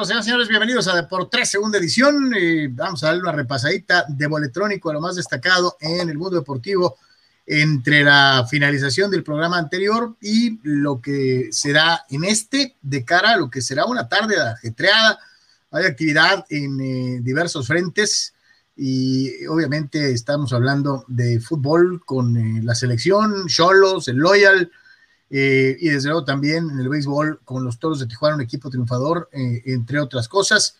nosotros, señoras y señores. Bienvenidos a Deportes, segunda edición. vamos a darle una repasadita de boletrónico a lo más destacado en el mundo deportivo entre la finalización del programa anterior y lo que será en este, de cara a lo que será una tarde ajetreada. Hay actividad en eh, diversos frentes y obviamente estamos hablando de fútbol con eh, la selección, Cholos, el Loyal eh, y desde luego también en el béisbol con los Toros de Tijuana, un equipo triunfador, entre otras cosas.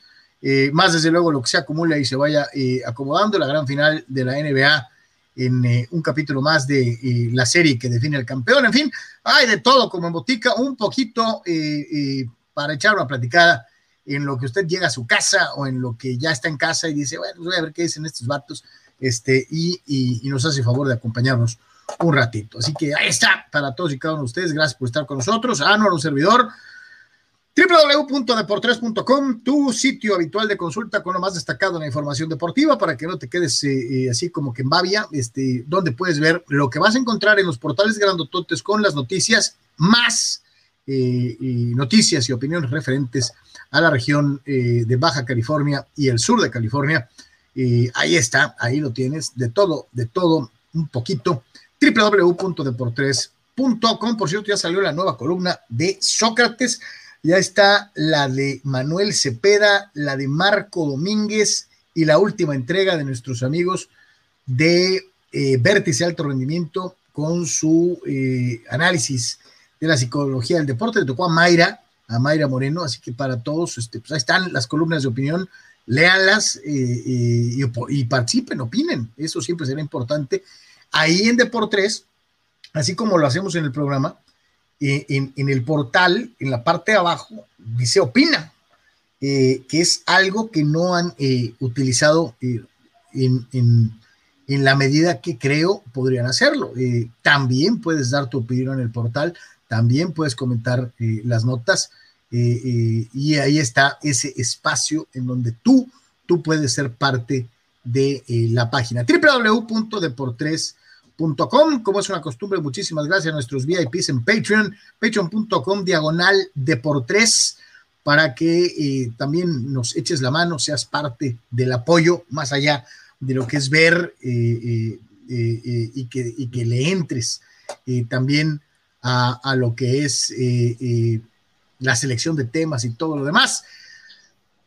más desde luego lo que se acumula y se vaya acomodando la gran final de la NBA en eh, un capítulo más de eh, la serie que define el campeón. En fin, hay de todo como en botica, un poquito eh, para echar una platicada en lo que usted llega a su casa o en lo que ya está en casa y dice, bueno, pues voy a ver qué dicen estos vatos, este, y, y, nos hace favor de acompañarnos un ratito. Así que ahí está para todos y cada uno de ustedes. Gracias por estar con nosotros. a un servidor www.deportres.com, tu sitio habitual de consulta con lo más destacado en la información deportiva para que no te quedes eh, eh, así como que en babia, este, donde puedes ver lo que vas a encontrar en los portales grandototes con las noticias más eh, noticias y opiniones referentes a la región de Baja California y el sur de California. ahí está, ahí lo tienes, de todo, de todo, un poquito. www.deportres.com, por cierto, ya salió la nueva columna de Sócrates ya está la de Manuel Cepeda, la de Marco Domínguez y la última entrega de nuestros amigos de eh, Vértice Alto Rendimiento con su eh, análisis de la psicología del deporte. Le tocó a Mayra, a Mayra Moreno, así que para todos, este, pues ahí están las columnas de opinión, léanlas eh, y, y, participen, opinen, eso siempre será importante. Ahí en Deportes, así como lo hacemos en el programa, en, el portal, en la parte de abajo, dice opina, eh, que es algo que no han eh, utilizado eh, en, la medida que creo podrían hacerlo. también puedes dar tu opinión en el portal, también puedes comentar las notas y ahí está ese espacio en donde tú, tú puedes ser parte de la página www.deportres.com como es una costumbre, muchísimas gracias a nuestros VIPs en Patreon, patreon.com diagonal de por tres, para que eh, también nos eches la mano, seas parte del apoyo, más allá de lo que es ver eh, eh, y, que, que, le entres también a, a, lo que es la selección de temas y todo lo demás.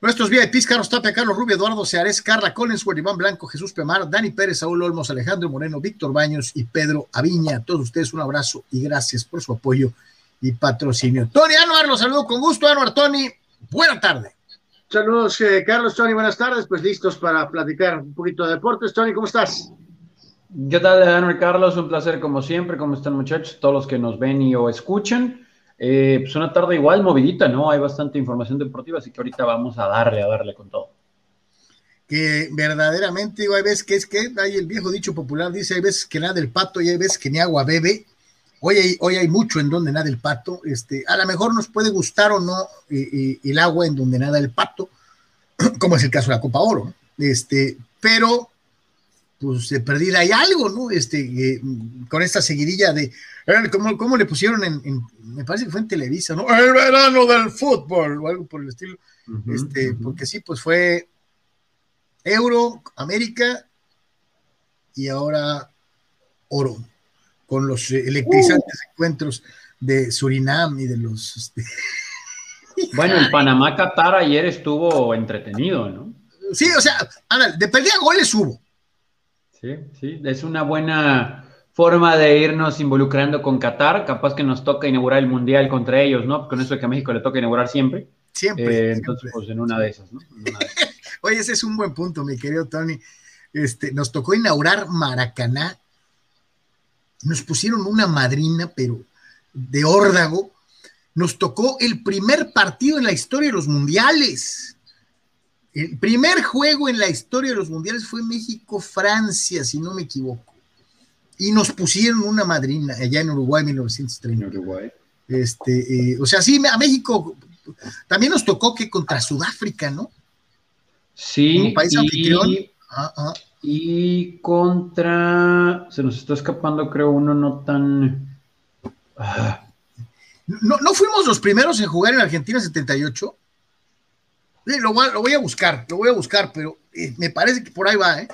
Nuestros VIPs, Carlos Tapia, Carlos Rubio, Eduardo Seares, Carla Collinsworth, Iván Blanco, Jesús Pemar, Dani Pérez, Saúl Olmos, Alejandro Moreno, Víctor Baños y Pedro Aviña. A todos ustedes un abrazo y gracias por su apoyo y patrocinio. Tony Anuar, los saludo con gusto. Anuar, Tony, buena tarde. Saludos, eh, Carlos, Tony, buenas tardes. Pues listos para platicar un poquito de deportes. Tony, ¿cómo estás? ¿Qué tal, Anuar Carlos? Un placer como siempre. ¿Cómo están, muchachos? Todos los que nos ven y o escuchan. Eh, pues una tarde igual movidita, ¿no? Hay bastante información deportiva, así que ahorita vamos a darle, a darle con todo. Que verdaderamente, digo, hay veces que es que hay el viejo dicho popular, dice, hay veces que nada el pato y hay veces que ni agua bebe. Hoy hay, hoy hay mucho en donde nada el pato. Este, a lo mejor nos puede gustar o no eh, eh, el agua en donde nada el pato, como es el caso de la Copa Oro. Este, pero pues de perdida hay algo, ¿no? Este, con esta seguidilla de, ¿cómo, le pusieron en, me parece que fue en Televisa, ¿no? El verano del fútbol o algo por el estilo. este, porque sí, pues fue Euro, América y ahora Oro, con los electrizantes uh. encuentros de Surinam y de los... Este, bueno, el Panamá-Qatar ayer estuvo entretenido, ¿no? Sí, o sea, de perdida goles hubo Sí, sí, es una buena forma de irnos involucrando con Qatar. Capaz que nos toca inaugurar el Mundial contra ellos, ¿no? Con eso de que a México le toca inaugurar siempre. Siempre. Eh, entonces, pues en una de esas, ¿no? Oye, ese es un buen punto, mi querido Tony. Este, nos tocó inaugurar Maracaná. Nos pusieron una madrina, pero de órdago. Nos tocó el primer partido en la historia de los mundiales. El primer juego en la historia de los mundiales fue México-Francia, si no me equivoco. Y nos pusieron una madrina allá en Uruguay, 1930. Uruguay. Este, eh, o sea, sí, a México también nos tocó que contra Sudáfrica, ¿no? Sí. país y, anfitrión. Ah, ah. Y contra. Se nos está escapando, creo, uno no tan. Ah. ¿No, ¿No fuimos los primeros en jugar en Argentina 78? Lo, voy a, lo voy a buscar, lo voy a buscar, pero eh, me parece que por ahí va, ¿eh?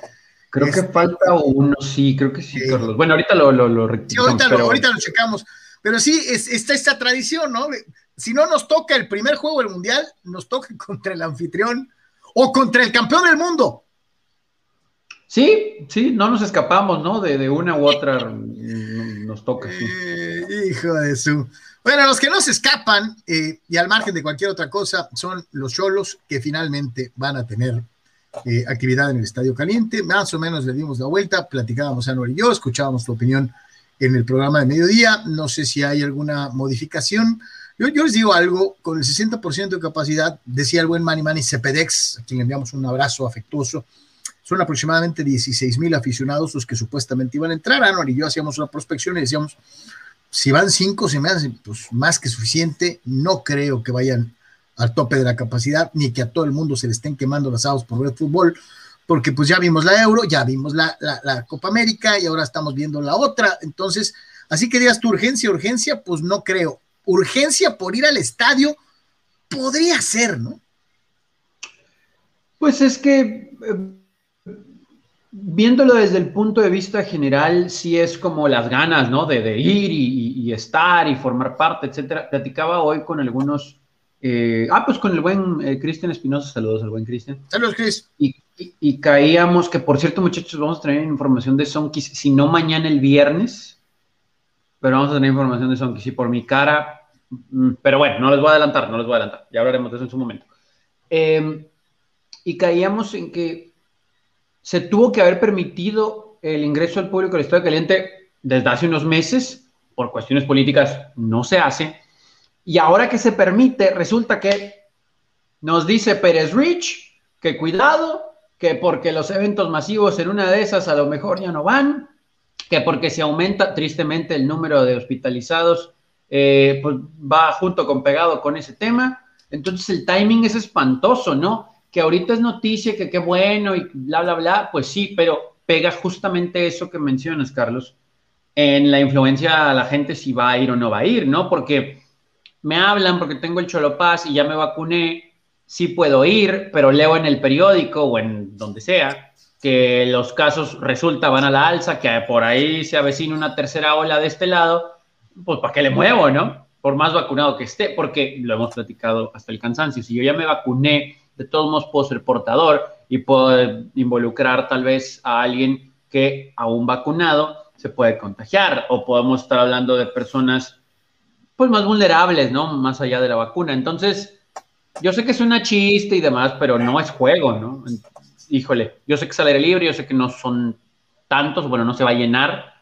Creo que este, falta uno, sí, creo que sí, Carlos. Bueno, ahorita lo, lo, lo sí, ahorita, pero... lo, ahorita, lo, checamos. Pero sí, es, está esta tradición, ¿no? Si no nos toca el primer juego del Mundial, nos toca contra el anfitrión o contra el campeón del mundo. Sí, sí, no nos escapamos, ¿no? De, de una u otra nos toca. Sí. Eh, hijo de su. Bueno, los que no se escapan, eh, y al margen de cualquier otra cosa, son los cholos que finalmente van a tener eh, actividad en el Estadio Caliente. Más o menos le dimos la vuelta, platicábamos a Nori y yo, escuchábamos tu opinión en el programa de mediodía. No sé si hay alguna modificación. Yo, les digo algo, con el 60% de capacidad, decía el buen Manny Manny Cepedex, a quien enviamos un abrazo afectuoso, son aproximadamente 16 mil aficionados los que supuestamente iban a entrar. Anuar y yo hacíamos una prospección y decíamos, si van cinco, se me hace pues, más que suficiente. No creo que vayan al tope de la capacidad, ni que a todo el mundo se le estén quemando las aguas por ver fútbol, porque pues ya vimos la Euro, ya vimos la, la, la, Copa América y ahora estamos viendo la otra. Entonces, así que digas tu urgencia, urgencia, pues no creo. Urgencia por ir al estadio podría ser, ¿no? Pues es que eh, viéndolo desde el punto de vista general, sí es como las ganas, ¿no? De, de ir y, y, estar y formar parte, etcétera. Platicaba hoy con algunos eh, ah, pues con el buen eh, Cristian Espinosa, saludos al buen Cristian. Saludos, Cris. Y, y, y, caíamos, que por cierto, muchachos, vamos a tener información de Sonkis, si no mañana el viernes, pero vamos a tener información de Sonkis, y por mi cara, mm, pero bueno, no les voy a adelantar, no les voy a adelantar, ya hablaremos de eso en su momento. Eh, y caíamos en que se tuvo que haber permitido el ingreso al público al Estadio Caliente desde hace unos meses, por cuestiones políticas no se hace, y ahora que se permite, resulta que nos dice Pérez Rich que cuidado, que porque los eventos masivos en una de esas a lo mejor ya no van, que porque se aumenta tristemente el número de hospitalizados, eh, pues va junto con pegado con ese tema. Entonces el timing es espantoso, ¿no? Que ahorita es noticia, que qué bueno y bla, bla, bla, pues sí, pero pega justamente eso que mencionas, Carlos, en la influencia a la gente si va a ir o no va a ir, ¿no? Porque me hablan porque tengo el Cholopaz y ya me vacuné, sí puedo ir, pero leo en el periódico o en donde sea que los casos resulta van a la alza, que por ahí se avecina una tercera ola de este lado, pues ¿para qué le muevo, no? Por más vacunado que esté, porque lo hemos platicado hasta el cansancio. Si yo ya me vacuné, de todos modos puedo ser portador y puedo involucrar tal vez a alguien que aún vacunado se puede contagiar, o podemos estar hablando de personas pues más vulnerables, ¿no? Más allá de la vacuna. Entonces, yo sé que es una chiste y demás, pero no es juego, ¿no? Híjole, yo sé que es al aire libre, yo sé que no son tantos, bueno, no se va a llenar,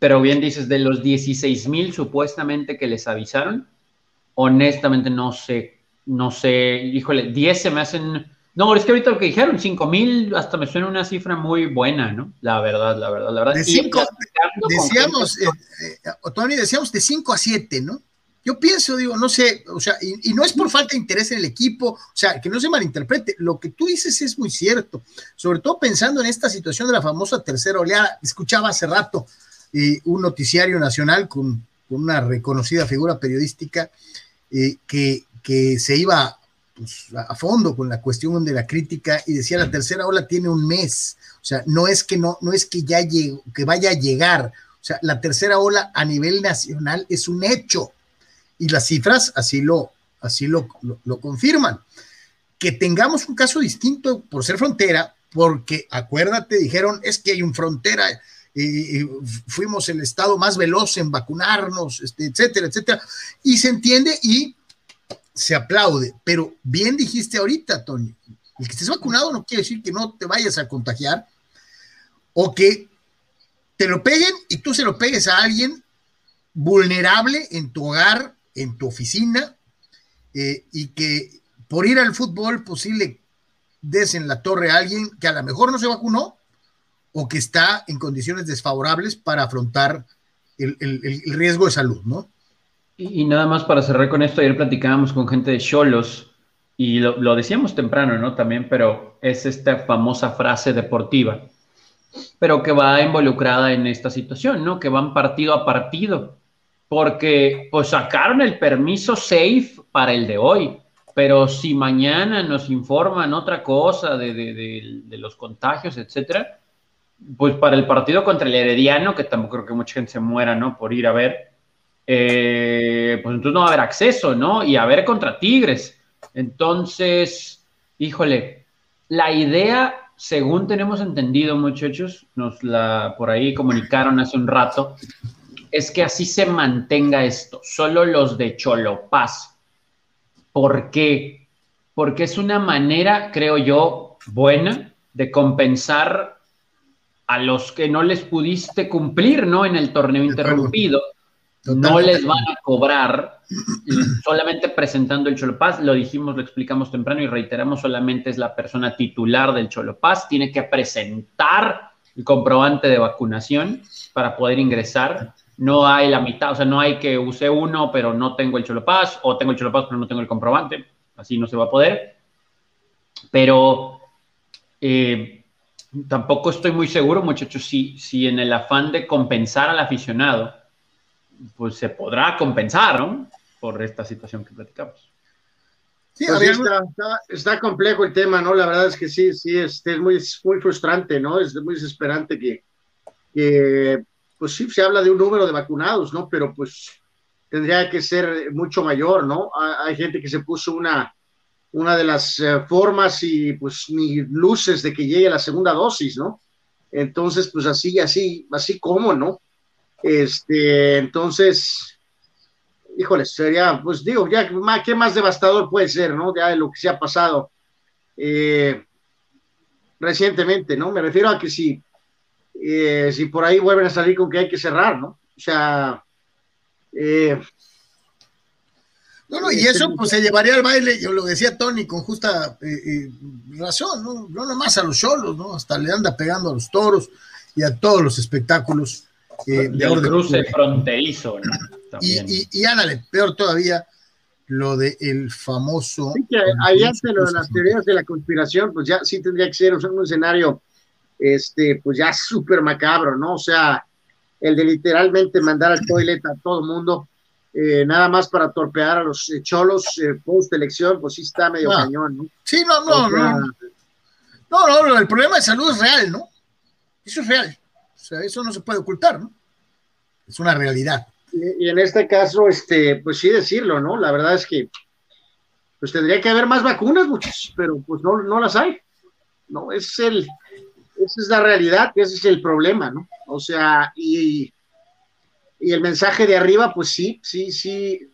pero bien dices, de los 16 mil supuestamente que les avisaron, honestamente no sé, no sé, híjole, 10 se me hacen... No, es que ahorita lo que dijeron, 5 mil, hasta me suena una cifra muy buena, ¿no? La verdad, la verdad, la verdad. De cinco, decíamos, eh, eh, Tony, decíamos de 5 a 7, ¿no? Yo pienso, digo, no sé, o sea, y, y, no es por falta de interés en el equipo, o sea, que no se malinterprete, lo que tú dices es muy cierto, sobre todo pensando en esta situación de la famosa tercera oleada. Escuchaba hace rato eh, un noticiario nacional con, con, una reconocida figura periodística eh, que, que se iba pues, a fondo con la cuestión de la crítica y decía la tercera ola tiene un mes, o sea, no es que no, no es que ya llegue, que vaya a llegar, o sea, la tercera ola a nivel nacional es un hecho. Y las cifras así lo, así lo, lo, lo, confirman. Que tengamos un caso distinto por ser frontera, porque acuérdate, dijeron, es que hay un frontera, y, y fuimos el estado más veloz en vacunarnos, este, etcétera, etcétera, y se entiende y se aplaude, pero bien dijiste ahorita, Tony, el que estés vacunado no quiere decir que no te vayas a contagiar o que te lo peguen y tú se lo pegues a alguien vulnerable en tu hogar en tu oficina eh, y que por ir al fútbol posible des en la torre a alguien que a lo mejor no se vacunó o que está en condiciones desfavorables para afrontar el riesgo de salud, ¿no? Y, nada más para cerrar con esto, ayer platicábamos con gente de Cholos y lo, decíamos temprano, ¿no? También, pero es esta famosa frase deportiva, pero que va involucrada en esta situación, ¿no? Que van partido a partido porque pues sacaron el permiso safe para el de hoy, pero si mañana nos informan otra cosa de, de los contagios, etcétera, pues para el partido contra el Herediano, que tampoco creo que mucha gente se muera, ¿no? Por ir a ver, eh, pues entonces no va a haber acceso, ¿no? Y a ver contra Tigres. Entonces, híjole, la idea, según tenemos entendido, muchachos, nos la por ahí comunicaron hace un rato, es que así se mantenga esto, solo los de Cholopaz. ¿Por qué? Porque es una manera, creo yo, buena de compensar a los que no les pudiste cumplir, ¿no? En el torneo interrumpido, no les van a cobrar solamente presentando el Cholopaz. Lo dijimos, lo explicamos temprano y reiteramos, solamente es la persona titular del Cholopaz, tiene que presentar el comprobante de vacunación para poder ingresar. No hay la mitad, o sea, no hay que use uno, pero no tengo el Cholopaz, o tengo el Cholopaz, pero no tengo el comprobante. Así no se va a poder. Pero eh, tampoco estoy muy seguro, muchachos, si, si en el afán de compensar al aficionado, pues se podrá compensar, ¿no? Por esta situación que platicamos. Sí, pues está, complejo el tema, ¿no? La verdad es que sí, sí, es, es muy, muy frustrante, ¿no? Es muy desesperante que, que, pues sí, se habla de un número de vacunados, ¿no? Pero pues tendría que ser mucho mayor, ¿no? Hay gente que se puso una, una de las eh, formas y pues ni luces de que llegue la segunda dosis, ¿no? Entonces, pues así, así, así como, ¿no? Este, entonces, híjole, sería, pues digo, ya, ¿qué más devastador puede ser, ¿no? Ya de lo que se ha pasado eh, recientemente, ¿no? Me refiero a que si, eh, si por ahí vuelven a salir con que hay que cerrar, ¿no? O sea, eh, no, no, y eso pues se llevaría al baile, yo lo decía Tony con justa eh, razón, ¿no? No nomás a los solos, ¿no? Hasta le anda pegando a los toros y a todos los espectáculos. Eh, de orden cruce fronterizo, ¿no? Y, y, ándale, peor todavía, lo del el famoso. Sí, que ahí hace lo de las teorías de la conspiración, pues ya sí tendría que ser un escenario, este, pues ya súper macabro, ¿no? O sea, el de literalmente mandar al toilet a todo mundo eh, nada más para torpear a los eh, cholos eh, post elección, pues sí está medio ah. cañón, ¿no? Sí, no, no, no. No, no, el problema de salud es real, ¿no? Eso es real. O sea, eso no se puede ocultar, ¿no? Es una realidad. Y, en este caso, este, pues sí decirlo, ¿no? La verdad es que pues tendría que haber más vacunas, muchas, pero pues no, no las hay. No, es el, esa es la realidad, ese es el problema, ¿no? O sea, y y el mensaje de arriba, pues sí, sí, sí,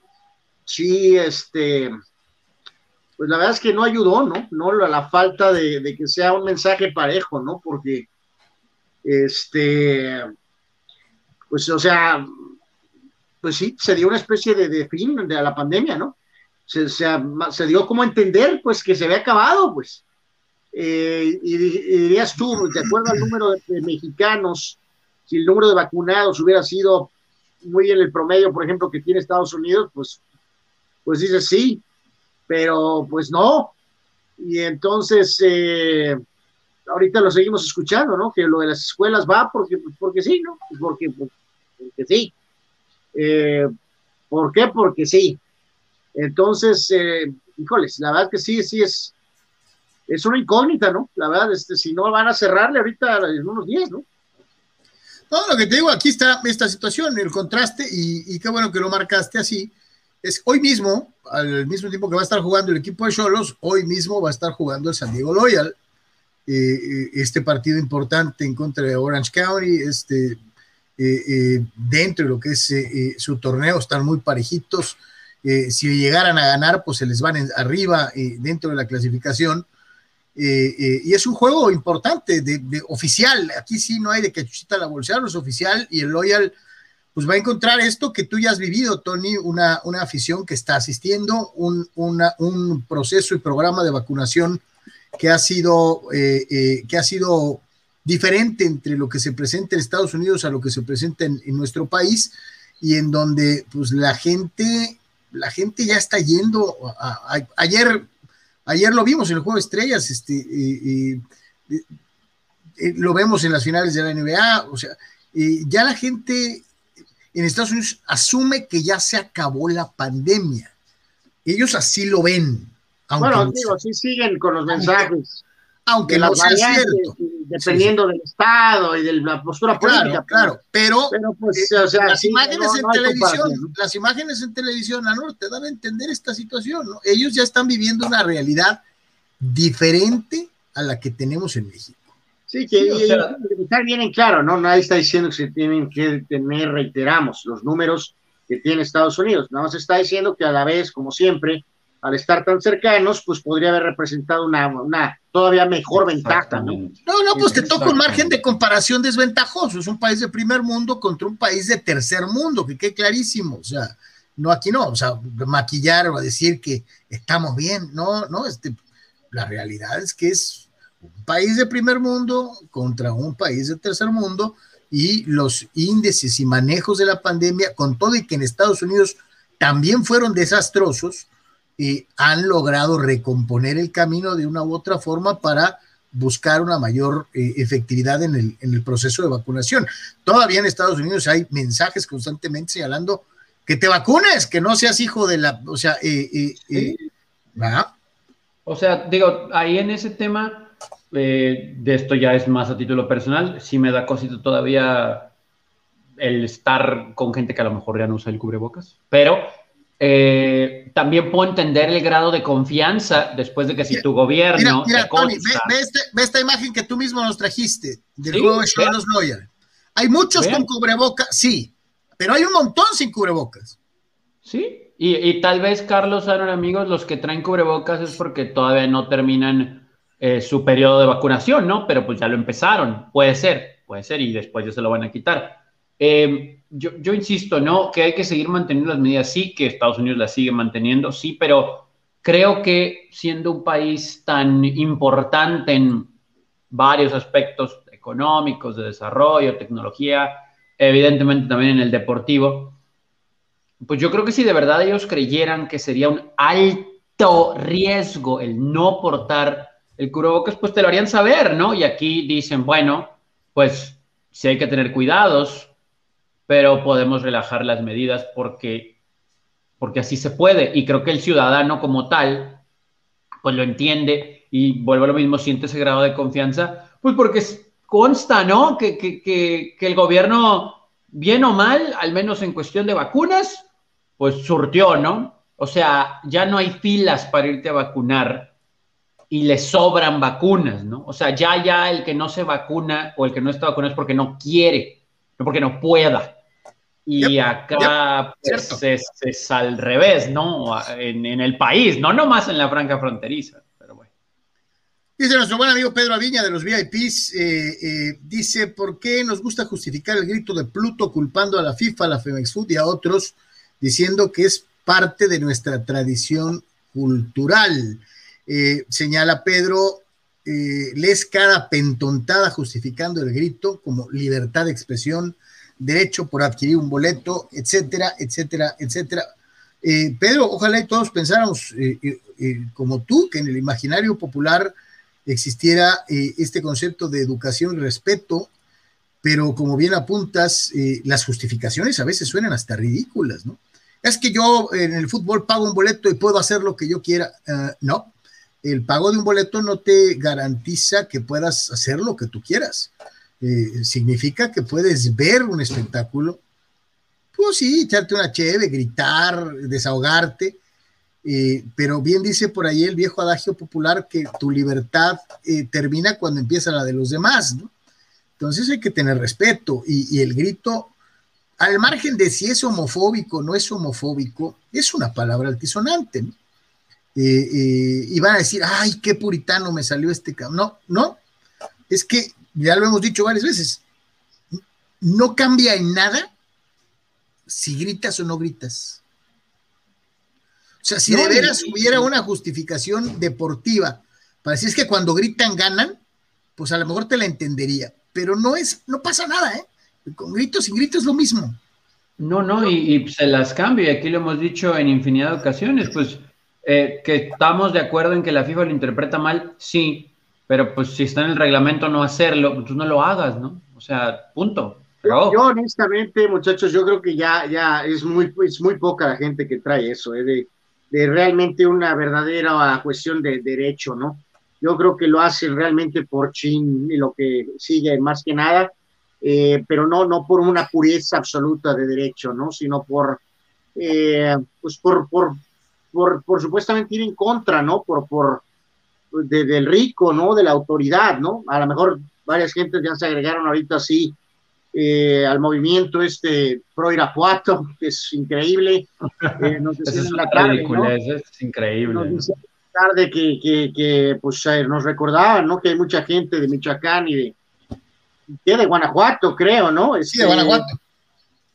sí, este, pues la verdad es que no ayudó, ¿no? No la, falta de, que sea un mensaje parejo, ¿no? Porque, este, pues, o sea, pues sí, se dio una especie de, fin de la pandemia, ¿no? Se, se, dio como entender, pues, que se había acabado, pues. Eh, y, dirías tú, de acuerdo al número de mexicanos, si el número de vacunados hubiera sido muy en el promedio, por ejemplo, que tiene Estados Unidos, pues, pues dice sí, pero pues no. Y entonces, eh, ahorita lo seguimos escuchando, ¿no? Que lo de las escuelas va porque, porque sí, ¿no? Porque, porque sí. Eh, ¿Por qué? Porque sí. Entonces, eh, híjoles, la verdad que sí, sí es, es una incógnita, ¿no? La verdad, este, si no van a cerrarle ahorita en unos días, ¿no? No, lo que te digo, aquí está esta situación, el contraste, y, qué bueno que lo marcaste así. Es hoy mismo, al mismo tiempo que va a estar jugando el equipo de Cholos, hoy mismo va a estar jugando el San Diego Loyal. Eh, eh, este partido importante en contra de Orange County, este, eh, dentro de lo que es su torneo, están muy parejitos. si llegaran a ganar, pues se les van arriba dentro de la clasificación. Eh, eh, y es un juego importante, de, oficial. Aquí sí no hay de que chuchita la bolsa, es oficial y el Loyal pues va a encontrar esto que tú ya has vivido, Tony, una, una afición que está asistiendo, un, un proceso y programa de vacunación que ha sido, eh, que ha sido diferente entre lo que se presenta en Estados Unidos a lo que se presenta en, nuestro país y en donde pues la gente, la gente ya está yendo. ayer Ayer lo vimos en el juego de estrellas, este, lo vemos en las finales de la NBA, o sea, ya la gente, en Estados Unidos asume que ya se acabó la pandemia. Ellos así lo ven. Bueno, digo, sí siguen con los mensajes. Aunque no sea cierto. Dependiendo del Estado y de la postura política. Claro, pero, pues, eh, las imágenes en televisión, las imágenes en televisión, te dan a entender esta situación, ¿no? Ellos ya están viviendo una realidad diferente a la que tenemos en México. Sí, que está bien en claro, ¿no? Nadie está diciendo que se tienen que tener, reiteramos, los números que tiene Estados Unidos. Nada más está diciendo que a la vez, como siempre, al estar tan cercanos, pues podría haber representado una, todavía mejor ventaja, ¿no? No, no, pues te toca un margen de comparación desventajoso. Es un país de primer mundo contra un país de tercer mundo, que quede clarísimo. O sea, no aquí no, o sea, maquillar o decir que estamos bien, no, no, este, la realidad es que es un país de primer mundo contra un país de tercer mundo y los índices y manejos de la pandemia, con todo y que en Estados Unidos también fueron desastrosos, eh, han logrado recomponer el camino de una u otra forma para buscar una mayor eh, efectividad en el, en el, proceso de vacunación. Todavía en Estados Unidos hay mensajes constantemente señalando que te vacunes, que no seas hijo de la, o sea, eh, o sea, digo, ahí en ese tema, eh, de esto ya es más a título personal, sí me da cosito todavía el estar con gente que a lo mejor ya no usa el cubrebocas, pero eh, también puedo entender el grado de confianza después de que si tu gobierno... Mira, Tony, este, ve, esta imagen que tú mismo nos trajiste del juego de Charles Lawyer. Hay muchos con cubrebocas, sí, pero hay un montón sin cubrebocas. Sí, y, y tal vez, Carlos, Aaron, amigos, los que traen cubrebocas es porque todavía no terminan eh, su periodo de vacunación, ¿no? Pero pues ya lo empezaron, puede ser, puede ser, y después ya se lo van a quitar. Eh, yo, yo, insisto, ¿no? Que hay que seguir manteniendo las medidas, sí, que Estados Unidos las sigue manteniendo, sí, pero creo que siendo un país tan importante en varios aspectos económicos, de desarrollo, tecnología, evidentemente también en el deportivo, pues yo creo que si de verdad ellos creyeran que sería un alto riesgo el no portar el cubrebocas, pues te lo harían saber, ¿no? Y aquí dicen, bueno, pues sí hay que tener cuidados, pero podemos relajar las medidas porque, porque así se puede. Y creo que el ciudadano como tal, pues lo entiende y vuelve a lo mismo, siente ese grado de confianza, pues porque consta, ¿no? Que, que, que, que el gobierno, bien o mal, al menos en cuestión de vacunas, pues surtió, ¿no? O sea, ya no hay filas para irte a vacunar y le sobran vacunas, ¿no? O sea, ya, ya el que no se vacuna o el que no está vacunado es porque no quiere, no porque no pueda. Y acá pues, es, al revés, ¿no? En, el país, no nomás en la franca fronteriza. Pero bueno. Dice nuestro buen amigo Pedro Aviña de los VIPs, eh, eh, dice, ¿por qué nos gusta justificar el grito de Pluto culpando a la FIFA, a la Femex Food y a otros, diciendo que es parte de nuestra tradición cultural? Eh, señala Pedro, lees cada pentontada justificando el grito como libertad de expresión, derecho por adquirir un boleto, etcétera, etcétera, etcétera. Eh, Pedro, ojalá todos pensáramos como tú, que en el imaginario popular existiera este concepto de educación y respeto, pero como bien apuntas, las justificaciones a veces suenan hasta ridículas, ¿no? Es que yo en el fútbol pago un boleto y puedo hacer lo que yo quiera. no, el pago de un boleto no te garantiza que puedas hacer lo que tú quieras. Eh, significa que puedes ver un espectáculo, pues sí, echarte una cheve, gritar, desahogarte, eh, pero bien dice por ahí el viejo adagio popular que tu libertad eh, termina cuando empieza la de los demás, ¿no? Entonces hay que tener respeto y, el grito, al margen de si es homofóbico o no es homofóbico, es una palabra altisonante, ¿no? Y van a decir, ay, qué puritano me salió este cabrón. No, no, es que ya lo hemos dicho varias veces, no cambia en nada si gritas o no gritas. O sea, si de veras hubiera una justificación deportiva para decir es que cuando gritan ganan, pues a lo mejor te la entendería, pero no es, no pasa nada, ¿eh? Con gritos sin gritos es lo mismo. No, no, y, y se las cambia, y aquí lo hemos dicho en infinidad de ocasiones, pues eh, que estamos de acuerdo en que la FIFA lo interpreta mal, sí, pero pues si está en el reglamento no hacerlo, pues no lo hagas, ¿no? O sea, punto. Yo, honestamente, muchachos, yo creo que ya, ya es muy, es muy poca la gente que trae eso, ¿eh? de, de realmente una verdadera cuestión de derecho, ¿no? Yo creo que lo hacen realmente por chin y lo que sigue más que nada, eh, pero no, no por una pureza absoluta de derecho, ¿no? Sino por, eh, pues por, por, por, por, supuestamente ir en contra, ¿no? Por, por, del rico, ¿no? De la autoridad, ¿no? A lo mejor varias gentes ya se agregaron ahorita así eh, al movimiento este pro Irapuato, que es increíble. Eh, nos es la tarde, es increíble. Nos tarde que, que, que pues, eh, nos recordaban, ¿no? Que hay mucha gente de Michoacán y de, de Guanajuato, creo, ¿no? sí, de Guanajuato.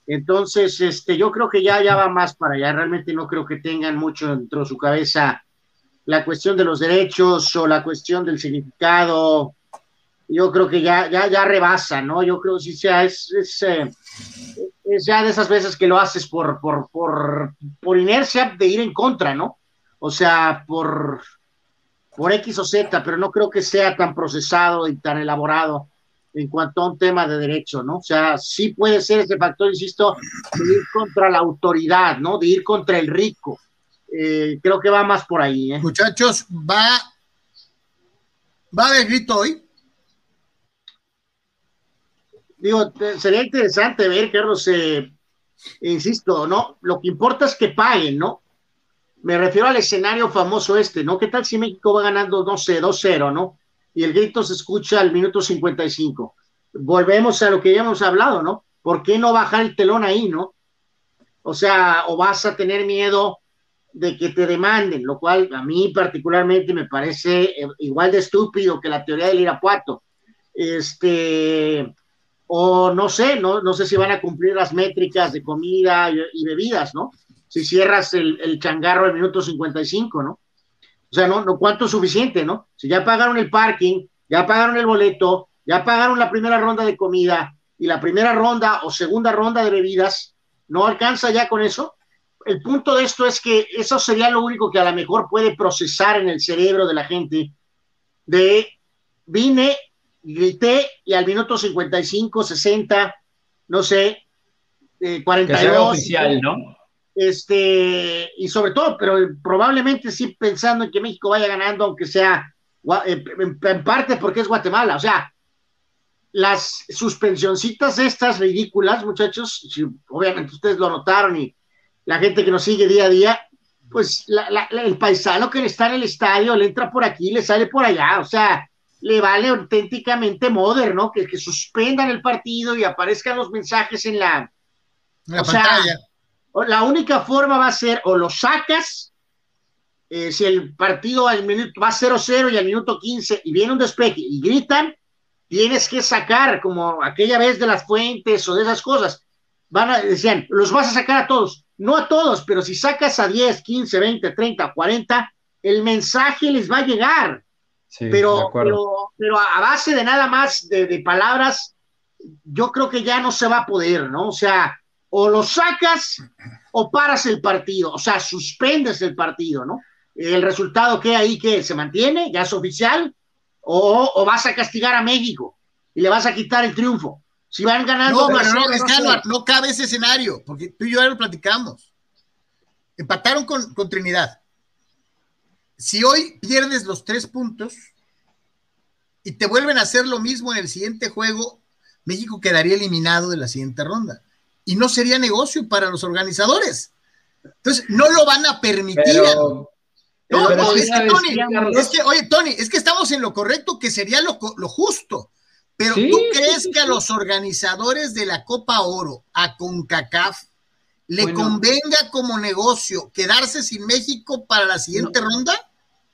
Entonces, este, yo creo que ya, ya va más para allá. Realmente no creo que tengan mucho dentro de su cabeza la cuestión de los derechos o la cuestión del significado. Yo creo que ya, ya, ya rebasa, ¿no? Yo creo que sí sea, es, es, eh, es, ya de esas veces que lo haces por, por, por, por inercia de ir en contra, ¿no? O sea, por, por X o Z, pero no creo que sea tan procesado y tan elaborado en cuanto a un tema de derecho, ¿no? O sea, sí puede ser ese factor, insisto, de ir contra la autoridad, ¿no? De ir contra el rico. Eh, creo que va más por ahí. ¿eh? Muchachos, va, va a haber grito hoy. Digo, sería interesante ver, Carlos, eh, insisto, ¿no? Lo que importa es que paguen, ¿no? Me refiero al escenario famoso este, ¿no? ¿Qué tal si México va ganando, no sé, 2-0, ¿no? y el grito se escucha al minuto 55. Volvemos a lo que ya hemos hablado, ¿no? ¿Por qué no bajar el telón ahí, no? O sea, o vas a tener miedo de que te demanden, lo cual a mí particularmente me parece eh, igual de estúpido que la teoría del Irapuato. Este, o no sé, no, no sé si van a cumplir las métricas de comida y, bebidas, ¿no? Si cierras el, el changarro al minuto 55, ¿no? O sea, no, no, ¿cuánto es suficiente, no? Si ya pagaron el parking, ya pagaron el boleto, ya pagaron la primera ronda de comida y la primera ronda o segunda ronda de bebidas, ¿no alcanza ya con eso? El punto de esto es que eso sería lo único que a lo mejor puede procesar en el cerebro de la gente de vine, grité y al minuto 55, 60, no sé, eh, 42. oficial, ¿no? este, y sobre todo, pero probablemente sí pensando en que México vaya ganando, aunque sea en, parte porque es Guatemala. O sea, las suspensioncitas estas ridículas, muchachos, obviamente ustedes lo notaron y la gente que nos sigue día a día, pues el paisano que está en el estadio le entra por aquí, le sale por allá, o sea, le vale auténticamente moderno que, que suspendan el partido y aparezcan los mensajes en la, pantalla la única forma va a ser o lo sacas, eh, si el partido al minuto, va 0-0 y al minuto 15 y viene un despeje y gritan, tienes que sacar, como aquella vez de las fuentes o de esas cosas. Van a, decían, los vas a sacar a todos. No a todos, pero si sacas a 10, 15, 20, 30, 40, el mensaje les va a llegar. pero, pero, pero, a base de nada más de, de palabras, yo creo que ya no se va a poder, ¿no? O sea, o lo sacas o paras el partido, o sea, suspendes el partido, ¿no? El resultado que ahí que se mantiene, ya es oficial, o, vas a castigar a México y le vas a quitar el triunfo. Si van ganando. No, pero no, no, cabe ese escenario, porque tú y yo ya lo platicamos. Empataron con, con Trinidad. Si hoy pierdes los tres puntos y te vuelven a hacer lo mismo en el siguiente juego, México quedaría eliminado de la siguiente ronda y no sería negocio para los organizadores. Entonces, no lo van a permitir. no, es, que, Tony, es que, oye, Tony, es que estamos en lo correcto, que sería lo, justo. Pero ¿tú crees que a los organizadores de la Copa Oro, a CONCACAF, le convenga como negocio quedarse sin México para la siguiente ronda?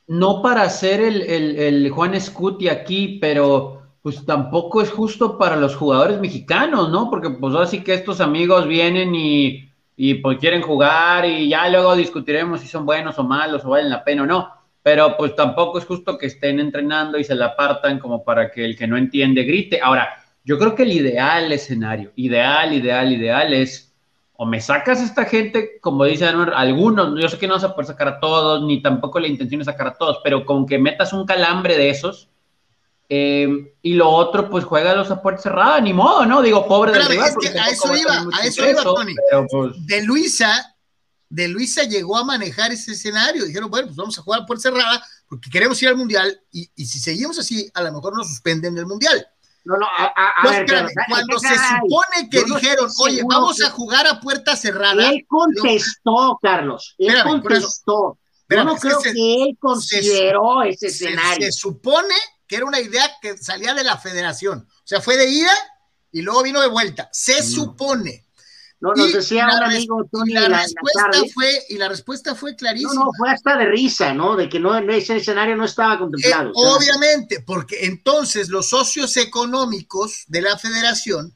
No para hacer el, el, el Juan Scuti aquí, pero pues tampoco es justo para los jugadores mexicanos, ¿no? Porque pues así que estos amigos vienen y, y pues quieren jugar y ya luego discutiremos si son buenos o malos o valen la pena o no. Pero pues tampoco es justo que estén entrenando y se la apartan como para que el que no entiende grite. Ahora, yo creo que el ideal escenario, ideal, ideal, ideal es o me sacas a esta gente, como dicen algunos, yo sé que no vas a poder sacar a todos, ni tampoco la intención es sacar a todos, pero con que metas un calambre de esos, Eh, y lo otro, pues juega los a puerta cerrada, ni modo, ¿no? Digo, pobre de rival. Es que a eso iba, a eso iba, Tony. Pues de Luisa, de Luisa llegó a manejar ese escenario. Dijeron, bueno, pues vamos a jugar a puerta cerrada porque queremos ir al Mundial y, y si seguimos así, a lo mejor nos suspenden del Mundial. No, no, a, ver, cuando se supone que dijeron, oye, vamos a jugar a puerta cerrada. Él contestó, Carlos. Él contestó. Yo no creo que, él consideró ese escenario. Se supone que era una idea que salía de la federación. O sea, fue de ida y luego vino de vuelta. Se mm. supone. No, nos decía un amigo Tony. Y la, respuesta fue, y la respuesta fue clarísima. No, no, fue hasta de risa, ¿no? De que no, ese escenario no estaba contemplado. Eh, obviamente, porque entonces los socios económicos de la federación,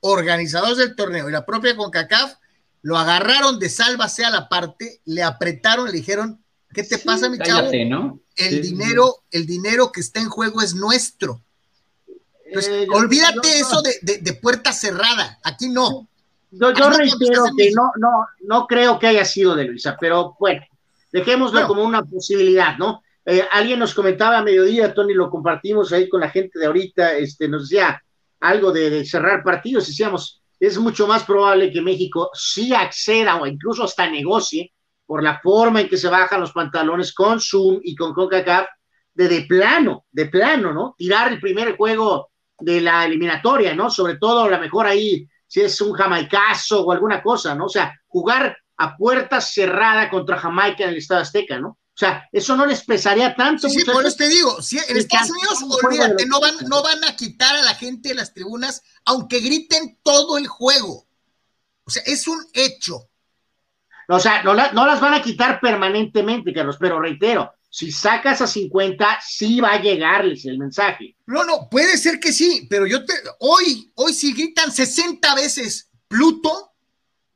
organizadores del torneo y la propia CONCACAF, lo agarraron de sálvase a la parte, le apretaron, le dijeron, ¿qué te pasa, mi chavo? El dinero, el dinero que está en juego es nuestro. Eh, olvídate eso de, de, puerta cerrada. Aquí no. Yo, reitero que no, no, no creo que haya sido de Luisa, pero bueno, dejémoslo como una posibilidad, ¿no? Eh, alguien nos comentaba a mediodía, Tony, lo compartimos ahí con la gente de ahorita, este, nos decía algo de, cerrar partidos, decíamos, es mucho más probable que México sí acceda o incluso hasta negocie por la forma en que se bajan los pantalones con Zoom y con CONCACAF, de de plano, de plano, ¿no? Tirar el primer juego de la eliminatoria, ¿no? Sobre todo a lo mejor ahí si es un jamaicazo o alguna cosa, ¿no? O sea, jugar a puerta cerrada contra Jamaica en el Estado Azteca, ¿no? O sea, eso no les pesaría tanto. Sí, por eso te digo, si en Estados Unidos, olvídate, no van, no van a quitar a la gente de las tribunas, aunque griten todo el juego. O sea, es un hecho. O sea, no, no las van a quitar permanentemente, Carlos, pero reitero, si sacas a 50, sí va a llegarles el mensaje. No, no, puede ser que sí, pero yo te, hoy, hoy si gritan 60 veces Pluto,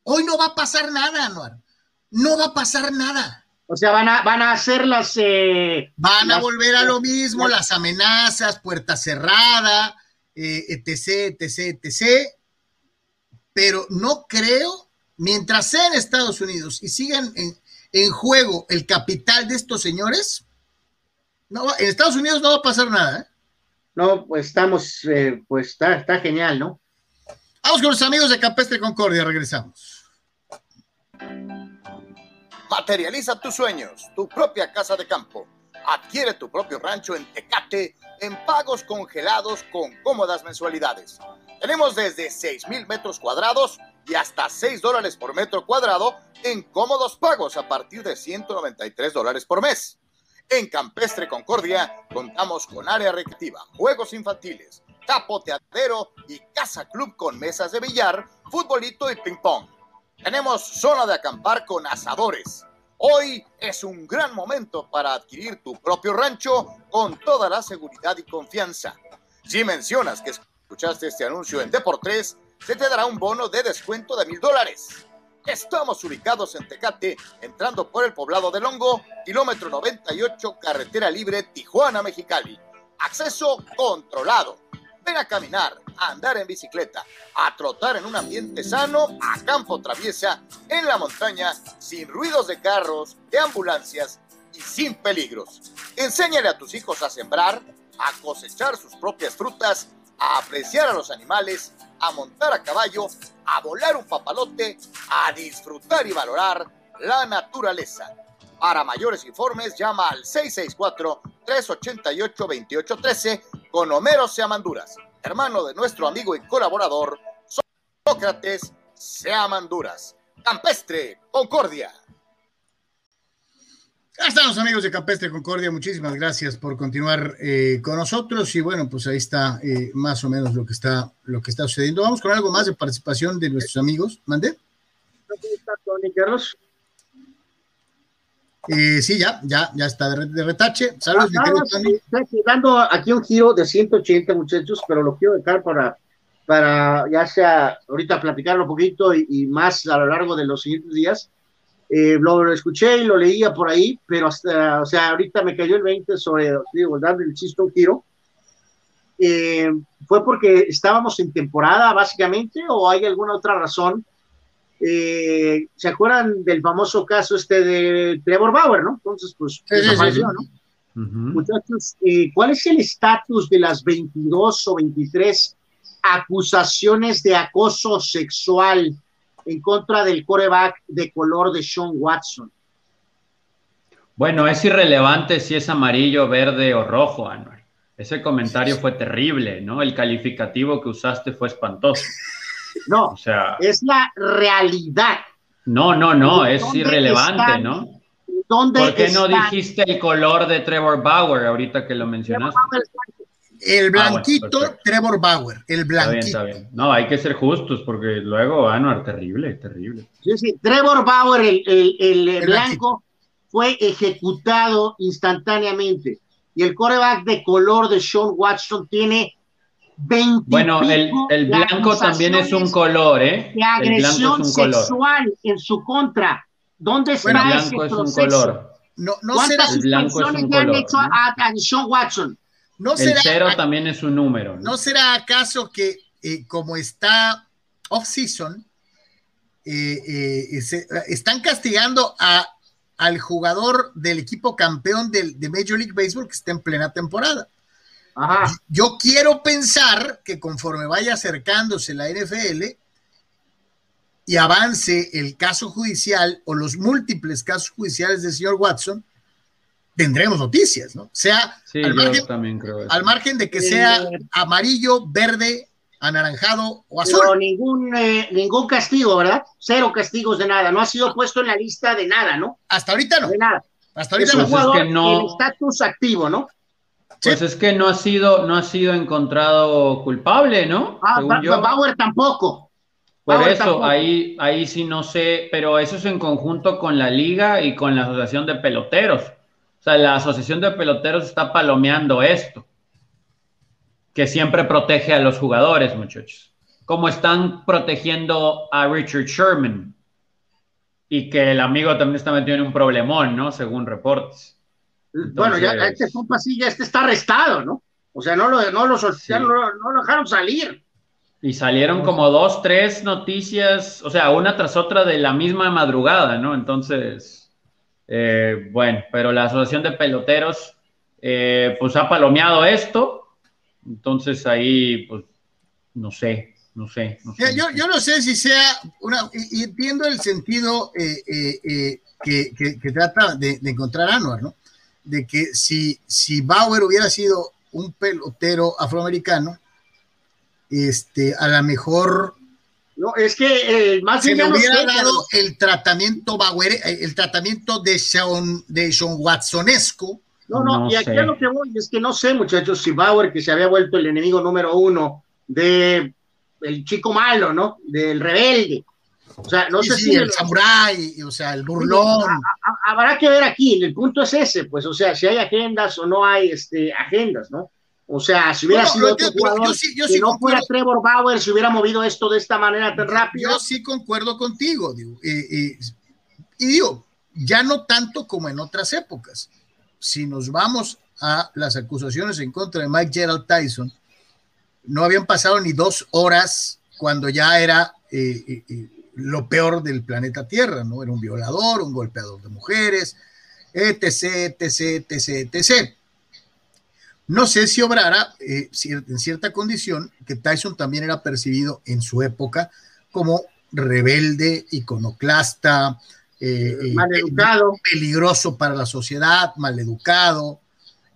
hoy no va a pasar nada, Anuar. No va a pasar nada. O sea, van a, van a hacer las... Eh, van a volver a lo mismo, las amenazas, puerta cerrada, eh, etc, etc, etc. Pero no creo, mientras sea en Estados Unidos y sigan en, en juego el capital de estos señores, no, en Estados Unidos no va a pasar nada. ¿eh? No, pues estamos, eh, pues está, está genial, ¿no? Vamos con los amigos de Campestre Concordia, regresamos. Materializa tus sueños, tu propia casa de campo. Adquiere tu propio rancho en Tecate en pagos congelados con cómodas mensualidades. Tenemos desde 6 mil metros cuadrados y hasta 6 dólares por metro cuadrado en cómodos pagos a partir de 193 dólares por mes. En Campestre Concordia contamos con área recreativa, juegos infantiles, tapoteadero y casa club con mesas de billar, futbolito y ping pong. Tenemos zona de acampar con asadores. Hoy es un gran momento para adquirir tu propio rancho con toda la seguridad y confianza. Si mencionas que escuchaste este anuncio en Deportes, se te dará un bono de descuento de mil dólares. Estamos ubicados en Tecate, entrando por el poblado de Longo, kilómetro 98, carretera libre Tijuana-Mexicali. Acceso controlado. Ven a caminar, a andar en bicicleta, a trotar en un ambiente sano, a campo traviesa, en la montaña, sin ruidos de carros, de ambulancias y sin peligros. Enséñale a tus hijos a sembrar, a cosechar sus propias frutas, a apreciar a los animales, a montar a caballo, a volar un papalote, a disfrutar y valorar la naturaleza. Para mayores informes, llama al 664-388-2813 con Homero Seamanduras, hermano de nuestro amigo y colaborador Sócrates Seamanduras. Campestre, Concordia. Ya están los amigos de Campestre Concordia, muchísimas gracias por continuar eh, con nosotros y bueno, pues ahí está eh, más o menos lo que está lo que está sucediendo. Vamos con algo más de participación de nuestros amigos. ¿Mande? Carlos? Eh, sí, ya, ya, ya está de, retache. Saludos, Tony. dando aquí un giro de 180, muchachos, pero lo quiero dejar para, para ya sea ahorita platicarlo un poquito y más a lo largo de los siguientes días eh, lo, escuché y lo leía por ahí, pero hasta, o sea, ahorita me cayó el 20 sobre, digo, darle el chiste un giro. Eh, ¿Fue porque estábamos en temporada, básicamente, o hay alguna otra razón? Eh, ¿Se acuerdan del famoso caso este de Trevor Bauer, no? Entonces, pues, desapareció, ¿no? Muchachos, eh, ¿cuál es el estatus de las 22 o 23 acusaciones de acoso sexual en contra del coreback de color de Sean Watson? Bueno, es irrelevante si es amarillo, verde o rojo, Anuel. Ese comentario fue terrible, ¿no? El calificativo que usaste fue espantoso. No, o sea, es la realidad. No, no, no, es irrelevante, ¿no? ¿Dónde ¿Por qué no dijiste el color de Trevor Bauer ahorita que lo mencionaste? El ah, blanquito Trevor Bauer, el blanquito. Está bien, está bien. No, hay que ser justos porque luego, Anuar, terrible, terrible. Sí, sí, Trevor Bauer, el, el, blanco, fue ejecutado instantáneamente. Y el coreback de color de Sean Watson tiene 20 Bueno, el, el blanco también es un color, ¿eh? De agresión sexual en su contra. ¿Dónde está bueno, el blanco es un color. No, no ¿Cuántas será, el le han hecho a, Sean Watson? No el cero también es un número. ¿No, será acaso que eh, como está off-season, eh, eh, están castigando a, al jugador del equipo campeón del, de Major League Baseball que está en plena temporada? Ajá. Yo quiero pensar que conforme vaya acercándose la NFL y avance el caso judicial o los múltiples casos judiciales del señor Watson, tendremos noticias, ¿no? Sea al, margen, también creo al, margen, de que sea amarillo, verde, anaranjado o azul. Pero ningún, eh, ningún castigo, ¿verdad? Cero castigos de nada. No ha sido puesto en la lista de nada, ¿no? Hasta ahorita no. De nada. Hasta ahorita no. Jugador, es que no. El estatus activo, ¿no? Pues es que no ha sido, no ha sido encontrado culpable, ¿no? Ah, Bauer tampoco. Por eso, ahí, ahí sí no sé, pero eso es en conjunto con la liga y con la asociación de peloteros. O sea, la asociación de peloteros está palomeando esto, que siempre protege a los jugadores, muchachos. Como están protegiendo a Richard Sherman y que el amigo también está metido en un problemón, ¿no? Según reportes bueno, ya este compa sí, ya este está arrestado, ¿no? O sea, no lo, no lo, no, lo dejaron salir. Y salieron como dos, tres noticias, o sea, una tras otra de la misma madrugada, ¿no? Entonces, eh, bueno, pero la Asociación de Peloteros, eh, pues ha palomeado esto, entonces ahí, pues, no sé, no sé. Yo, yo, no sé si sea, una, y, entiendo el sentido eh, que, que, trata de, de encontrar Anuar, ¿no? de que si, si Bauer hubiera sido un pelotero afroamericano, este, a lo mejor no, es que eh, más se le hubiera dado el tratamiento Bauer, eh, el tratamiento de Sean, de Sean Watsonesco. No, no, y aquí a lo que voy es que no sé, muchachos, si Bauer, que se había vuelto el enemigo número uno de el chico malo, ¿no? Del rebelde, o sea, no sé si. El samurái, o sea, el burlón. habrá que ver aquí, el punto es ese, pues, o sea, si hay agendas o no hay este, agendas, ¿no? O sea, si hubiera sido otro jugador que no fuera Trevor Bauer, se hubiera movido esto de esta manera tan rápido. Yo sí concuerdo contigo, digo. y digo, ya no tanto como en otras épocas. Si nos vamos a las acusaciones en contra de Mike Gerald Tyson, no habían pasado ni dos horas cuando ya era eh, eh, lo peor del planeta Tierra, ¿no? Era un violador, un golpeador de mujeres, etc., etc., etc., etc. No sé si obrara eh, en cierta condición que Tyson también era percibido en su época como rebelde, iconoclasta, eh, eh maleducado. peligroso para la sociedad, maleducado,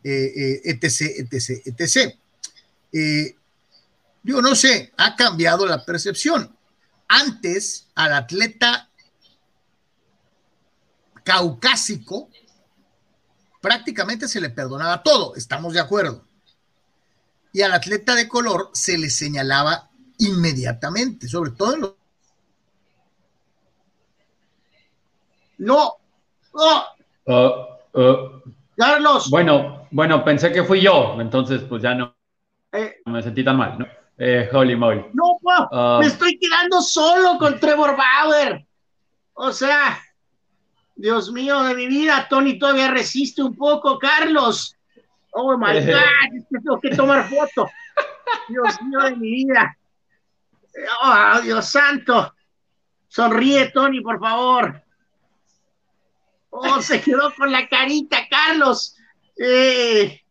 etc., etc., etc. digo, no sé, ha cambiado la percepción. Antes, al atleta caucásico prácticamente se le perdonaba todo, estamos de acuerdo. Y al atleta de color se le señalaba inmediatamente, sobre todo en los... No, no. Uh, uh. Carlos. Bueno, bueno, pensé que fui yo, entonces pues ya no, eh. me sentí tan mal, ¿no? Eh, holy moly. No, uh, me estoy quedando solo con Trevor Bauer. O sea, Dios mío de mi vida, Tony todavía resiste un poco, Carlos. Oh my God, es que tengo que tomar foto. Dios mío de mi vida. Oh, Dios santo. Sonríe, Tony, por favor. Oh, se quedó con la carita, Carlos. Eh,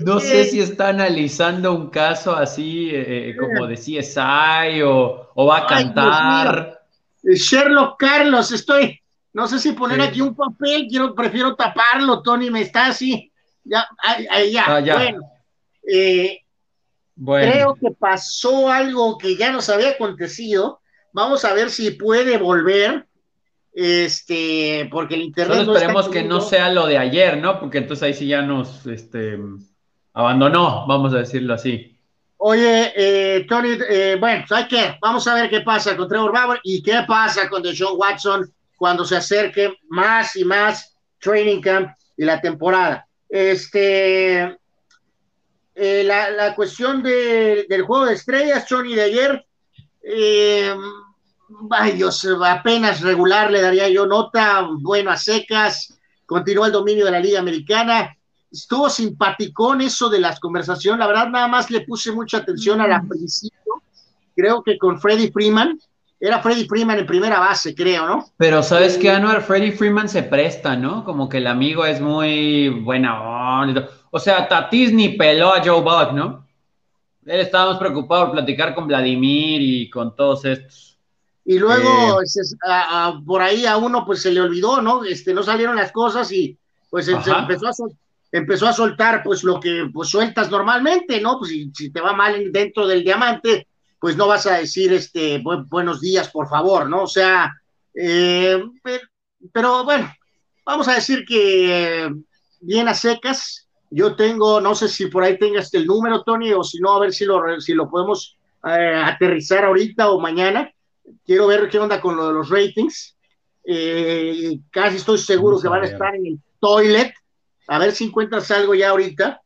no sé si está analizando un caso así como de CSI o, o va a cantar. Sherlock Carlos, estoy, no sé si poner aquí un papel, quiero, prefiero taparlo, Tony, me está así. Ya, ahí, ya. Ah, bueno, bueno, creo que pasó algo que ya nos había acontecido. Vamos a ver si puede volver. Este, porque el internet. Solo esperemos que no sea lo de ayer, ¿no? Porque entonces ahí sí ya nos este, abandonó, vamos a decirlo así. Oye, eh, Tony, eh, bueno, ¿sabes qué? Vamos a ver qué pasa con Trevor Bauer y qué pasa con Deshaun Watson cuando se acerque más y más Training Camp y la temporada. Este, eh, la, cuestión del juego de estrellas, Tony, de ayer, eh, ay Dios, apenas regular le daría yo nota, bueno, a secas, continúa el dominio de la Liga Americana, estuvo simpaticón eso de las conversaciones, la verdad nada más le puse mucha atención la mm. principio, creo que con Freddy Freeman, era Freddy Freeman en primera base, creo, ¿no? Pero sabes que Anuar, Freddy Freeman se presta, ¿no? Como que el amigo es muy buena. O sea, Tatis ni peló a Joe Buck, ¿no? Él estaba más preocupado por platicar con Vladimir y con todos estos. Y luego, eh, por ahí a uno pues se le olvidó, ¿no? Este, no salieron las cosas y pues empezó a, empezó a soltar pues lo que pues sueltas normalmente, ¿no? Pues si, si te va mal dentro del diamante, pues no vas a decir este buenos días, por favor, ¿no? O sea, eh, pero bueno, vamos a decir que bien a secas. Yo tengo, no sé si por ahí tengas el número, Tony, o si no, a ver si lo, si lo podemos eh, aterrizar ahorita o mañana. Quiero ver qué onda con lo de los ratings. Eh, casi estoy seguro que van a estar en el toilet. A ver si encuentras algo ya ahorita.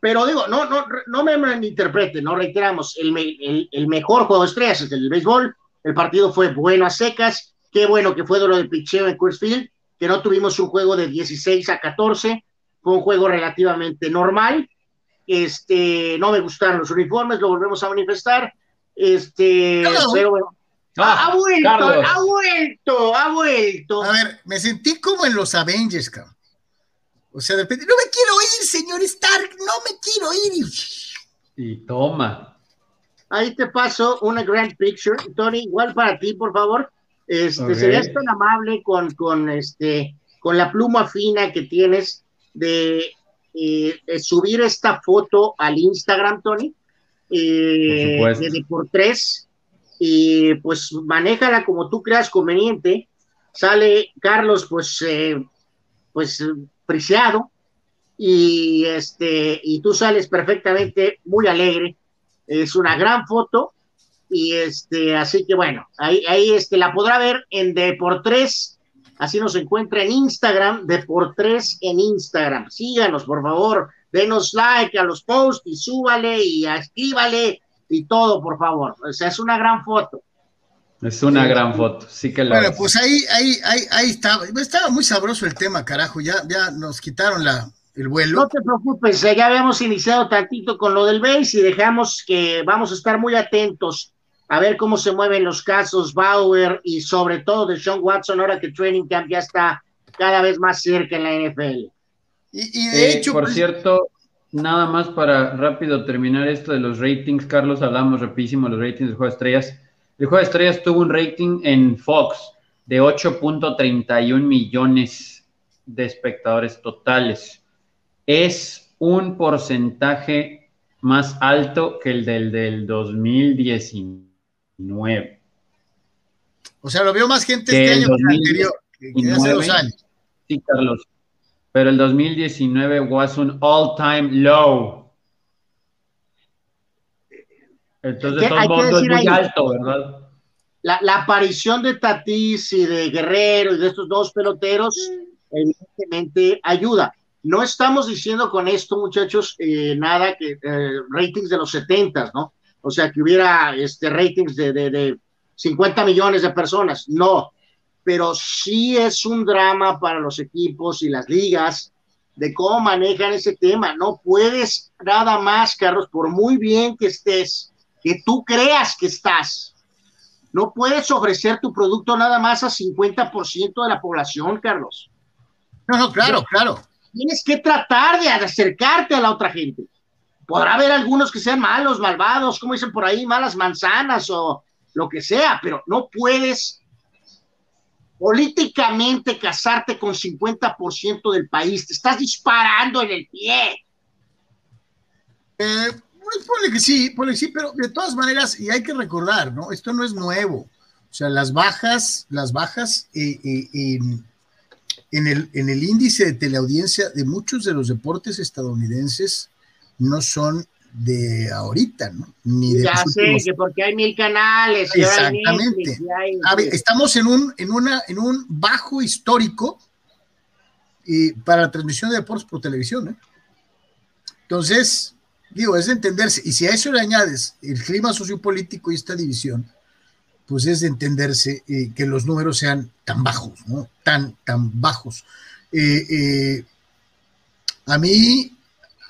Pero digo, no, no, no me interpreten, no reiteramos, el, el, mejor juego de estrellas es el béisbol, el partido fue bueno a secas, qué bueno que fue lo de picheo en Coors que no tuvimos un juego de 16 a 14, fue un juego relativamente normal, este, no me gustaron los uniformes, lo volvemos a manifestar, este, pero bueno, ah, ha vuelto, ha vuelto, ha vuelto. A ver, me sentí como en los Avengers, cabrón. O sea, de repente, no me quiero ir, señor Stark, no me quiero ir. Y toma. Ahí te paso una grand picture, Tony, igual para ti, por favor. Este, serías tan amable con, con, este, con la pluma fina que tienes de, eh, subir esta foto al Instagram, Tony, eh, de, por tres, y pues manéjala como tú creas conveniente. Sale Carlos, pues, eh, pues y este y tú sales perfectamente muy alegre. Es una gran foto y este así que bueno ahí este la podrá ver en de por tres así nos encuentra en Instagram de por tres en Instagram. Síganos por favor. Denos like a los posts y súbale y escríbale y todo por favor. O sea es una gran foto es una gran foto, sí que la Bueno, pues ahí, ahí, ahí, ahí estaba. Estaba muy sabroso el tema, carajo. Ya, ya nos quitaron la, el vuelo. No te preocupes, ya habíamos iniciado tantito con lo del base y dejamos que vamos a estar muy atentos a ver cómo se mueven los casos Bauer y sobre todo de Sean Watson ahora que Training Camp ya está cada vez más cerca en la NFL. Y, de eh, hecho, por pues, cierto, nada más para rápido terminar esto de los ratings, Carlos, hablamos rapidísimo de los ratings de Juego de Estrellas. El juego de estrellas tuvo un rating en Fox de 8.31 millones de espectadores totales. Es un porcentaje más alto que el del, del 2019. O sea, lo vio más gente este año que el anterior, que hace dos años. Sí, Carlos. Pero el 2019 was un all-time low. Entonces todo es muy alto, ¿verdad? La, aparición de Tatis y de Guerrero y de estos dos peloteros, evidentemente ayuda. No estamos diciendo con esto, muchachos, eh, nada que eh, ratings de los 70, ¿no? O sea, que hubiera este, ratings de, de, de 50 millones de personas, no. Pero sí es un drama para los equipos y las ligas de cómo manejan ese tema. No puedes nada más, Carlos, por muy bien que estés, que tú creas que estás. No puedes ofrecer tu producto nada más a 50% de la población, Carlos. No, no, claro, claro. tienes que tratar de acercarte a la otra gente. Podrá haber algunos que sean malos, malvados, como dicen por ahí, malas manzanas o lo que sea, pero no puedes políticamente casarte con 50% del país. Te estás disparando en el pie. Eh, pues que sí, ponle que sí, pero de todas maneras, y hay que recordar, ¿no? Esto no es nuevo. O sea, las bajas, las bajas eh, eh, en, el, en el índice de teleaudiencia de muchos de los deportes estadounidenses no son de ahorita, ¿no? Ni de ya sé, que porque hay mil canales. Exactamente. estamos en un, en, una, en un bajo histórico y para la transmisión de deportes por televisión. ¿eh? Entonces, digo, es de entenderse. Y si a eso le añades el clima sociopolítico y esta división, pues es de entenderse eh, que los números sean tan bajos, ¿no? Tan, tan bajos. Eh, eh a mí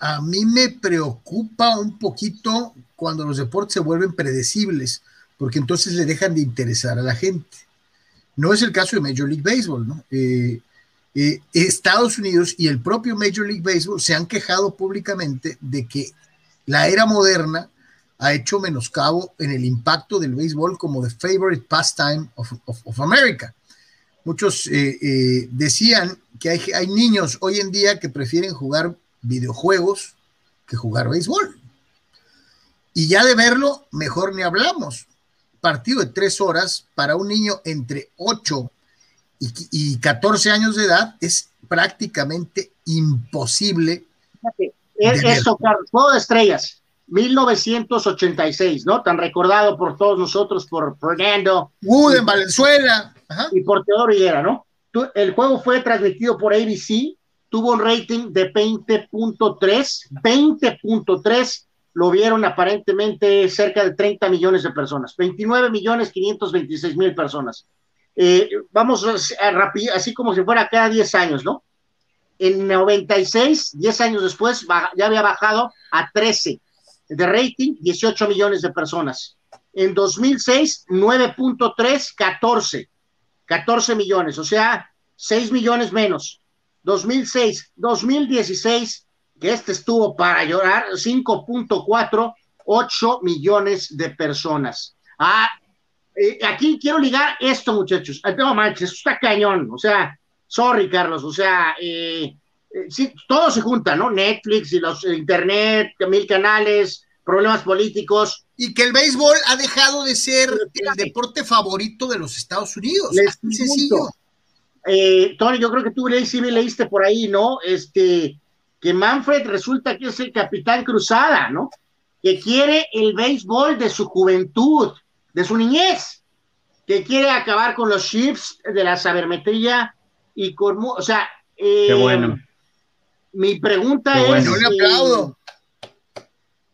a mí me preocupa un poquito cuando los deportes se vuelven predecibles, porque entonces le dejan de interesar a la gente. No es el caso de Major League Baseball, ¿no? Estados Unidos y el propio Major League Baseball se han quejado públicamente de que la era moderna ha hecho menoscabo en el impacto del béisbol como the favorite pastime of, of, America. Muchos eh, decían que hay, hay niños hoy en día que prefieren jugar videojuegos que jugar béisbol. Y ya de verlo, mejor ni hablamos. Partido de tres horas para un niño entre 8 y, 14 años de edad es prácticamente imposible. Eso, Juego de Estrellas, 1986, ¿no? Tan recordado por todos nosotros, por Fernando. Wood en Valenzuela. Y por Teodoro Higuera, ¿no? El juego fue transmitido por ABC tuvo un rating de 20.3, 20.3 lo vieron aparentemente cerca de 30 millones de personas, 29 millones 526 mil personas. Eh, vamos a, así como si fuera cada 10 años, ¿no? En 96, 10 años después, ya había bajado a 13 de rating, 18 millones de personas. En 2006, 9.3, 14, 14 millones, o sea, 6 millones menos. 2006, 2016, que este estuvo para llorar, 5.4, 8 millones de personas. Ah, eh, aquí quiero ligar esto, muchachos. No manches, esto está cañón. O sea, sorry, Carlos. O sea, eh, eh, sí, todo se junta, ¿no? Netflix y los internet, mil canales, problemas políticos. Y que el béisbol ha dejado de ser el deporte favorito de los Estados Unidos. Así sencillo eh, Tony, yo creo que tú leíste, leíste por ahí, ¿no? Este, que Manfred resulta que es el capitán cruzada, ¿no? Que quiere el béisbol de su juventud, de su niñez, que quiere acabar con los chips de la sabermetría y con, o sea, eh, Qué bueno. Mi pregunta es. Yo le aplaudo.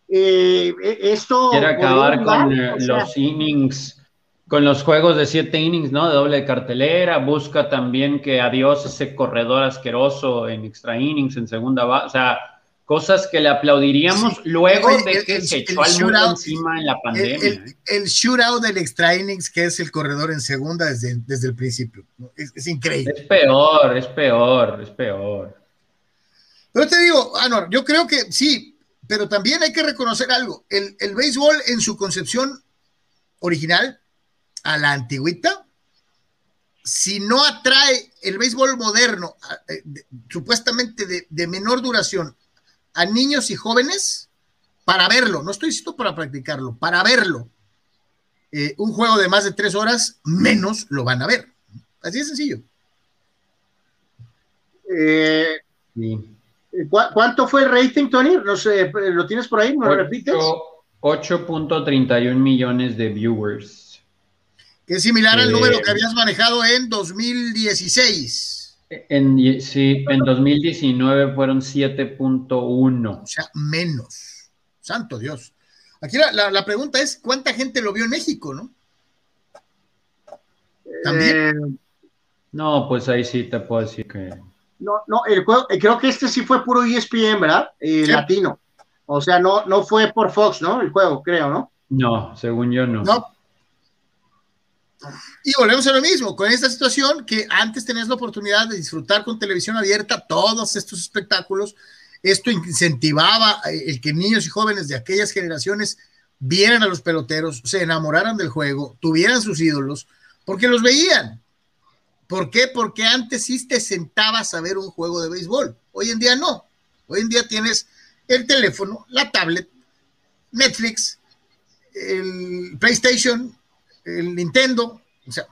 Eh, esto. Quiere acabar con los innings con los juegos de siete innings, ¿no? De doble cartelera, busca también que adiós ese corredor asqueroso en extra innings, en segunda base, o sea, cosas que le aplaudiríamos luego de que se echó al mundo encima en la pandemia. El, shootout del extra innings, que es el corredor en segunda desde, desde el principio, es, increíble. Es peor, es peor, es peor. Pero te digo, Anor, yo creo que sí, pero también hay que reconocer algo, el, el béisbol en su concepción original a la antigüita, si no atrae el béisbol moderno, eh, supuestamente de, menor duración, a niños y jóvenes, para verlo, no estoy diciendo para practicarlo, para verlo, eh, un juego de más de tres horas, menos lo van a ver. Así de sencillo. Eh, ¿Cuánto fue el rating, Tony? No sé, ¿lo tienes por ahí? ¿Me lo repites? 8.31 millones de viewers que es similar al número que habías manejado en 2016. En, sí, en 2019 fueron 7.1. O sea, menos. Santo Dios. Aquí la, pregunta es, ¿cuánta gente lo vio en México, no? ¿También? Eh, no, pues ahí sí te puedo decir que... No, no, el juego, eh, creo que este sí fue puro ESPN, ¿verdad? Eh, latino. O sea, no, no fue por Fox, ¿no? El juego, creo, ¿no? No, según yo no. No, Y volvemos a lo mismo, con esta situación que antes tenías la oportunidad de disfrutar con televisión abierta todos estos espectáculos, esto incentivaba eh, el que niños y jóvenes de aquellas generaciones vieran a los peloteros, se enamoraran del juego, tuvieran sus ídolos, porque los veían. ¿Por qué? Porque antes sí te sentabas a ver un juego de béisbol. Hoy en día no. Hoy en día tienes el teléfono, la tablet, Netflix, el PlayStation, el Nintendo. O sea,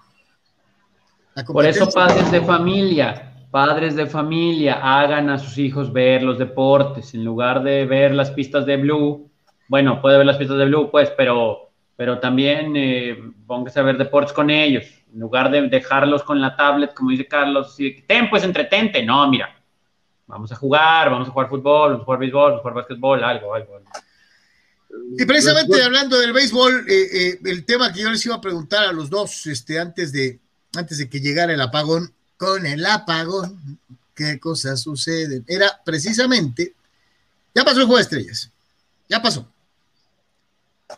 Por eso padres de familia, padres de familia, hagan a sus hijos ver los deportes en lugar de ver las pistas de Blue. Bueno, puede ver las pistas de Blue, pues, pero, pero también eh, póngase a ver deportes con ellos en lugar de dejarlos con la tablet, como dice Carlos, ten, pues entretente. No, mira, vamos a jugar, vamos a jugar fútbol, vamos a jugar béisbol, vamos a jugar básquetbol, algo, algo. Y precisamente hablando del béisbol, eh, eh, el tema que yo les iba a preguntar a los dos, este, antes de, antes de que llegara el apagón, con el apagón, ¿qué cosas suceden? Era precisamente, ya pasó el juego de estrellas, ya pasó.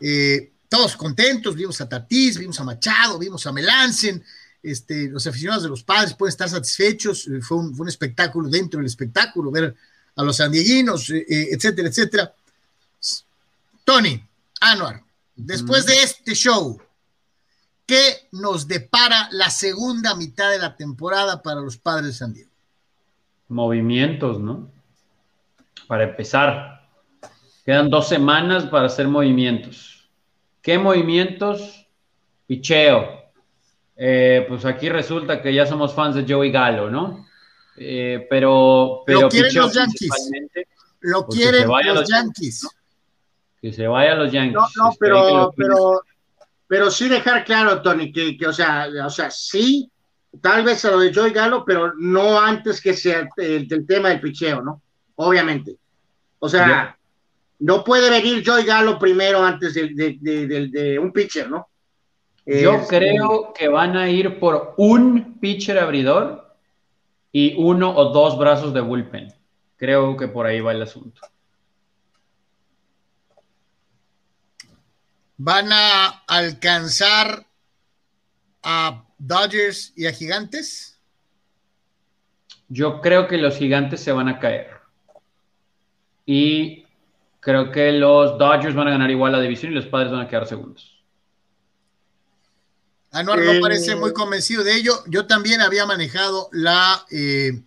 Eh, todos contentos, vimos a Tatís, vimos a Machado, vimos a Melancen, este, los aficionados de los padres pueden estar satisfechos, eh, fue un, espectáculo dentro del espectáculo, ver a los sandieguinos, etcétera, etcétera. Tony, Anuar, después de este show, ¿qué nos depara la segunda mitad de la temporada para los padres de San Diego? Movimientos, ¿no? Para empezar, quedan dos semanas para hacer movimientos ¿Qué movimientos? Picheo. Eh, pues aquí resulta que ya somos fans de Joey Galo, ¿no? Eh, pero, pero lo quieren los Yankees. Lo quieren los, Yankees. Que se vaya a los Yankees. No, no, pero, pero, pero sí dejar claro, Tony, que, que, o, sea, o sea, sí, tal vez a lo de Joey Galo, pero no antes que sea el, tema del picheo, ¿no? Obviamente. O sea, no puede venir Joy Galo primero antes de, un pitcher, ¿no? Yo creo que van a ir por un pitcher abridor y uno o dos brazos de bullpen. Creo que por ahí va el asunto. ¿Van a alcanzar a Dodgers y a Gigantes? Yo creo que los Gigantes se van a caer. Y Creo que los Dodgers van a ganar igual la división y los padres van a quedar segundos. Anuar no parece muy convencido de ello. Yo también había manejado la, eh,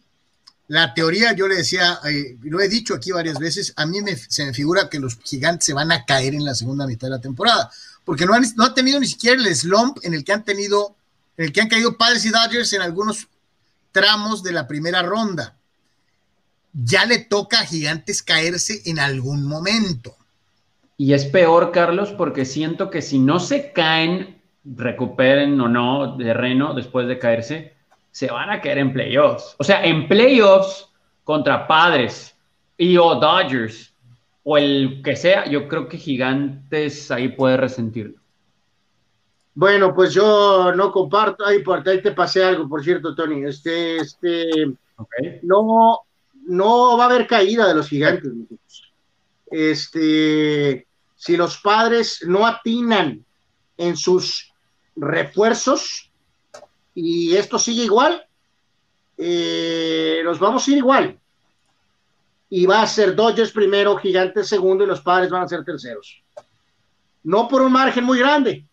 la teoría, yo le decía, eh, lo he dicho aquí varias veces, a mí me, se me figura que los gigantes se van a caer en la segunda mitad de la temporada, porque no han, no tenido ni siquiera el slump en el que han tenido, en el que han caído padres y Dodgers en algunos tramos de la primera ronda ya le toca a Gigantes caerse en algún momento. Y es peor, Carlos, porque siento que si no se caen, recuperen o no terreno después de caerse, se van a caer en playoffs. O sea, en playoffs contra Padres y o Dodgers o el que sea, yo creo que Gigantes ahí puede resentirlo. Bueno, pues yo no comparto, ahí por ahí te pasé algo, por cierto, Tony. Este, este, no, no va a haber caída de los gigantes. Este, si los padres no atinan en sus refuerzos y esto sigue igual, eh, nos vamos a ir igual. Y va a ser Dodgers primero, Gigantes segundo y los padres van a ser terceros. No por un margen muy grande,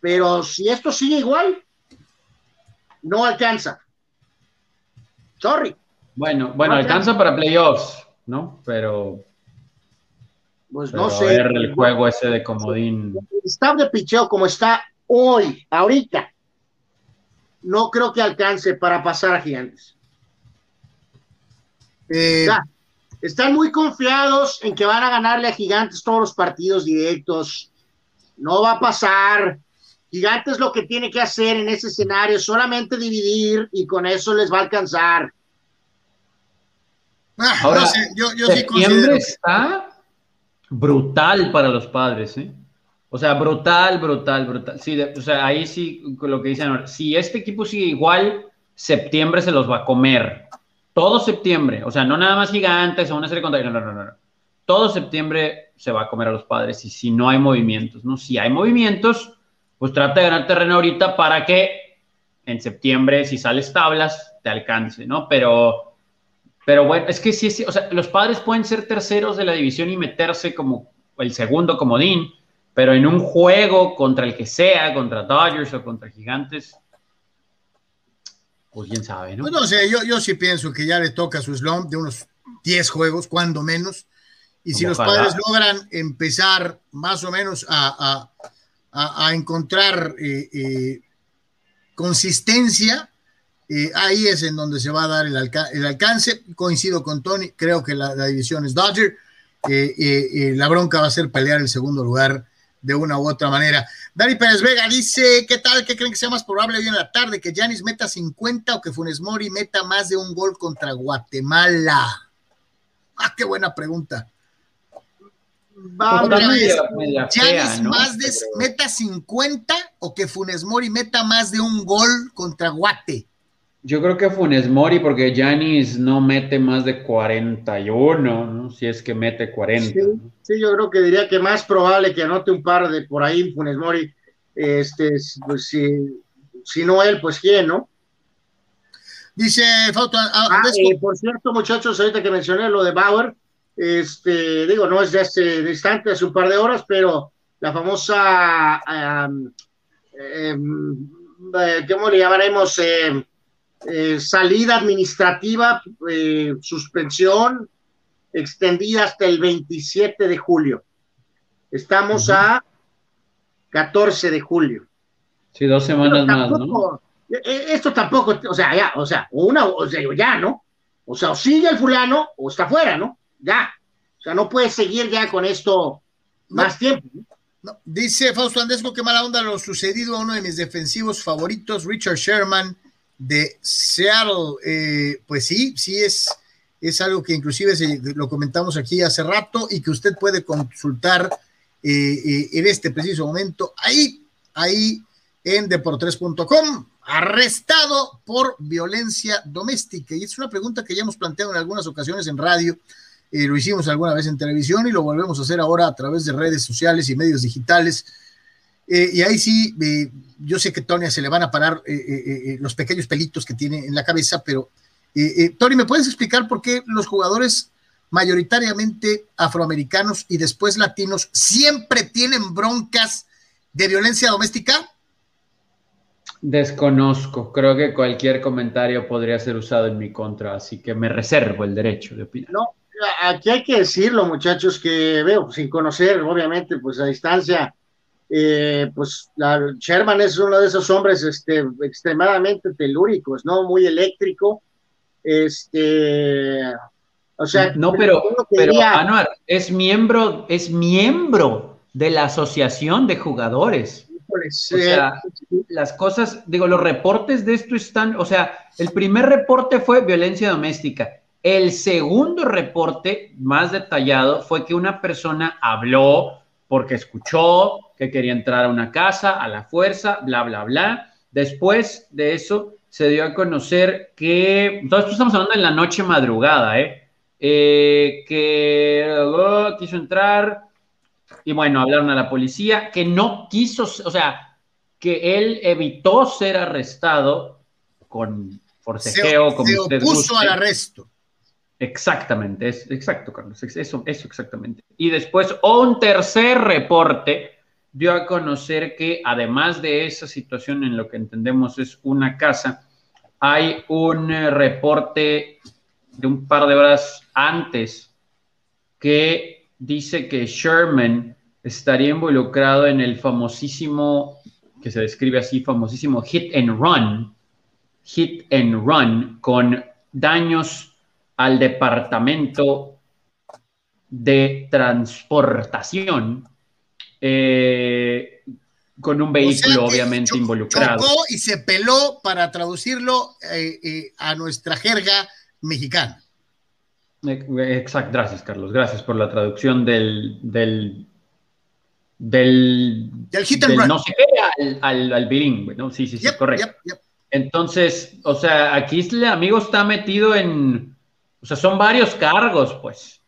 pero si esto sigue igual, no alcanza. Sorry. Bueno, bueno, alcanza para playoffs, ¿no? Pero. Pues no sé. el juego ese de comodín. El staff de picheo como está hoy, ahorita, no creo que alcance para pasar a Gigantes. Eh, están muy confiados en que van a ganarle a Gigantes todos los partidos directos. No va a pasar. Gigantes lo que tiene que hacer en ese escenario es solamente dividir y con eso les va a alcanzar. Ah, Ahora, yo, yo septiembre está brutal para los padres, ¿eh? O sea, brutal, brutal, brutal. Sí, o sea, ahí sí, lo que dicen, si este equipo sigue igual, septiembre se los va a comer. Todo septiembre, o sea, no nada más gigantes o una serie contra... No, no, no, no. Todo septiembre se va a comer a los padres y si no hay movimientos, ¿no? Si hay movimientos, pues trata de ganar terreno ahorita para que en septiembre, si sales tablas, te alcance, ¿no? Pero, pero bueno, es que sí, sí, o sea, los padres pueden ser terceros de la división y meterse como el segundo comodín, pero en un juego contra el que sea, contra Dodgers o contra Gigantes, pues quién sabe, ¿no? Pues no sé, yo, yo sí pienso que ya le toca su slump de unos 10 juegos, cuando menos. Y si los padres logran empezar más o menos a, a, a, encontrar eh, eh, consistencia, eh, ahí es en donde se va a dar el, alca el alcance. Coincido con Tony, creo que la, la división es Dodger. la bronca va a ser pelear el segundo lugar de una u otra manera. Dani Pérez Vega dice, ¿qué tal? ¿Qué creen que sea más probable hoy en la tarde? ¿Que Janis meta 50 o que Funes Mori meta más de un gol contra Guatemala? Ah, qué buena pregunta. Vamos Janis más de meta 50 o que Funes Mori meta más de un gol contra Guate. Yo creo que Funes Mori, porque Janis no mete más de 41, ¿no? Si es que mete 40. Sí, yo creo que diría que más probable que anote un par de por ahí Funes Mori. Este, pues si, si no él, pues quién, ¿no? Dice Fausto. Ah, ah eh, por cierto, muchachos, ahorita que mencioné lo de Bauer, este, digo, no es de hace instante, hace un par de horas, pero la famosa, um, ¿cómo le llamaremos? Eh, eh, salida administrativa, eh, suspensión extendida hasta el 27 de julio. Estamos a 14 de julio. Sí, dos semanas más, ¿no? Eh, esto tampoco, o sea, ya, o sea, una, o sea, ya, ¿no? O sea, o sigue el fulano o está fuera, ¿no? Ya. O sea, no puede seguir ya con esto más tiempo. Dice Fausto Andesco que mala onda lo sucedido a uno de mis defensivos favoritos, Richard Sherman de Seattle. Eh, pues sí, sí es, es algo que inclusive lo comentamos aquí hace rato y que usted puede consultar eh, eh, en este preciso momento ahí, ahí en deportres.com, arrestado por violencia doméstica. Y es una pregunta que ya hemos planteado en algunas ocasiones en radio, lo hicimos alguna vez en televisión y lo volvemos a hacer ahora a través de redes sociales y medios digitales eh, y ahí sí, eh, yo sé que Tony se le van a parar eh, los pequeños pelitos que tiene en la cabeza, pero Tony, ¿me puedes explicar por qué los jugadores mayoritariamente afroamericanos y después latinos siempre tienen broncas de violencia doméstica? Desconozco, creo que cualquier comentario podría ser usado en mi contra, así que me reservo el derecho de opinar. No, aquí hay que decirlo, muchachos, que veo, sin conocer, obviamente, pues a distancia, eh, pues la, Sherman es uno de esos hombres este, extremadamente telúricos, ¿no? Muy eléctrico. Este, o sea, no, pero, pero Anuar, es miembro, es miembro de la asociación de jugadores. o sea, las cosas, digo, los reportes de esto están, o sea, el primer reporte fue violencia doméstica. El segundo reporte, más detallado, fue que una persona habló porque escuchó que quería entrar a una casa a la fuerza, bla, bla, bla. Después de eso se dio a conocer que, esto estamos hablando en la noche madrugada, ¿eh? eh que oh, quiso entrar y bueno, hablaron a la policía, que no quiso, o sea, que él evitó ser arrestado con forcejeo, como se opuso al arresto. Exactamente, es exacto, Carlos, eso, eso exactamente. Y después un tercer reporte dio a conocer que además de esa situación en lo que entendemos es una casa, hay un eh, reporte de un par de horas antes que dice que Sherman estaría involucrado en el famosísimo, que se describe así, famosísimo hit and run, hit and run con daños al departamento de transportación eh, con un vehículo obviamente involucrado. Chocó y se peló para traducirlo eh, eh, a nuestra jerga mexicana. Exacto, gracias Carlos, gracias por la traducción del del del, del hit and run. no sé qué al, al, bilingüe, ¿no? Sí, sí, sí, correcto. Entonces, o sea, aquí el amigo está metido en, o sea, son varios cargos, pues.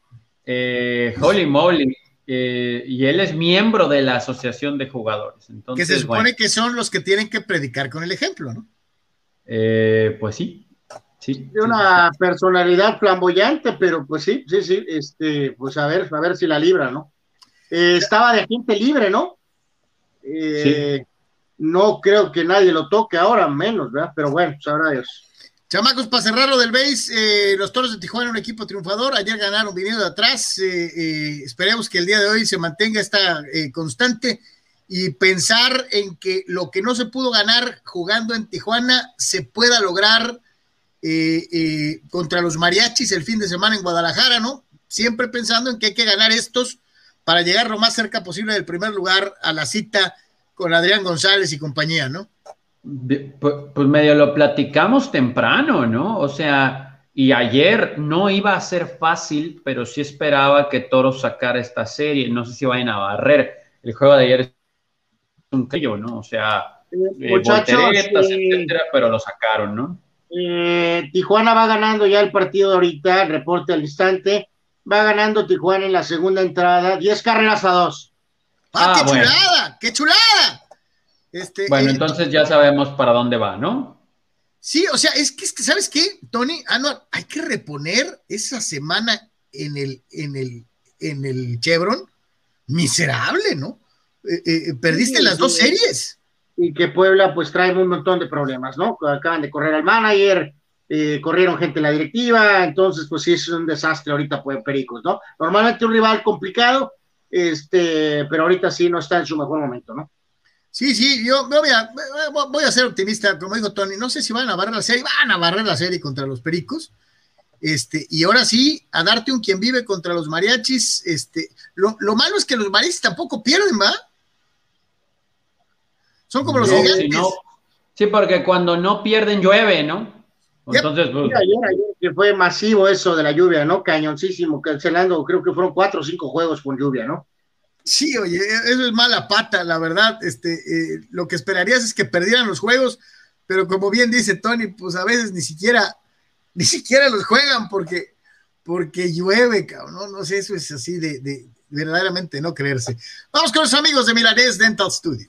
Eh, holy moly. Eh, y él es miembro de la asociación de jugadores. que se supone que son los que tienen que predicar con el ejemplo, ¿no? Eh, pues sí, sí. una personalidad flamboyante, pero pues sí, sí, sí, este, pues a ver, a ver si la libra, ¿no? Eh, estaba de gente libre, ¿no? No creo que nadie lo toque ahora, menos, ¿verdad? Pero bueno, sabrá Dios. Chamacos, para cerrar lo del base, eh, los Toros de Tijuana, un equipo triunfador. Ayer ganaron viniendo de atrás. Eh, eh, esperemos que el día de hoy se mantenga esta constante y pensar en que lo que no se pudo ganar jugando en Tijuana se pueda lograr contra los mariachis el fin de semana en Guadalajara, ¿no? Siempre pensando en que hay que ganar estos para llegar lo más cerca posible del primer lugar a la cita con Adrián González y compañía, ¿no? Pues, medio lo platicamos temprano, ¿no? O sea, y ayer no iba a ser fácil, pero sí esperaba que Toros sacara esta serie. No sé si vayan a barrer. El juego de ayer es un crillo, ¿no? O sea, eh, muchachos, etcétera, pero lo sacaron, ¿no? Eh, Tijuana va ganando ya el partido ahorita, reporte al instante. Va ganando Tijuana en la segunda entrada, 10 carreras a 2. ¡Ah, qué ah, chulada! ¡Qué chulada! Este, bueno, eh, entonces ya sabemos para dónde va, ¿no? Sí, o sea, es que, ¿sabes qué, Tony? Ah, no, hay que reponer esa semana en el, en el, en el Chevron. Miserable, ¿no? Eh, eh, perdiste las dos series. Y que Puebla, pues, trae un montón de problemas, ¿no? Acaban de correr al manager, corrieron gente en la directiva, entonces, pues sí, es un desastre ahorita, pues, Pericos, ¿no? Normalmente un rival complicado, este, pero ahorita sí no está en su mejor momento, ¿no? Sí, sí, yo, voy, a, voy a ser optimista, como dijo Tony, no sé si van a barrer la serie, van a barrer la serie contra los Pericos, este, y ahora sí, a darte un quien vive contra los mariachis, este, lo, malo es que los mariachis tampoco pierden, ¿va? Son como los gigantes. Sí, porque cuando no pierden llueve, ¿no? Entonces, pues, ayer, ayer que fue masivo eso de la lluvia, ¿no? Cañoncísimo, cancelando, creo que fueron cuatro o cinco juegos con lluvia, ¿no? Sí, oye, eso es mala pata, la verdad. Este, eh, lo que esperarías es que perdieran los juegos, pero como bien dice Tony, pues a veces ni siquiera, ni siquiera los juegan porque, porque llueve, cabrón. No, no sé, eso es así de, de verdaderamente no creerse. Vamos con los amigos de Milanés Dental Studio.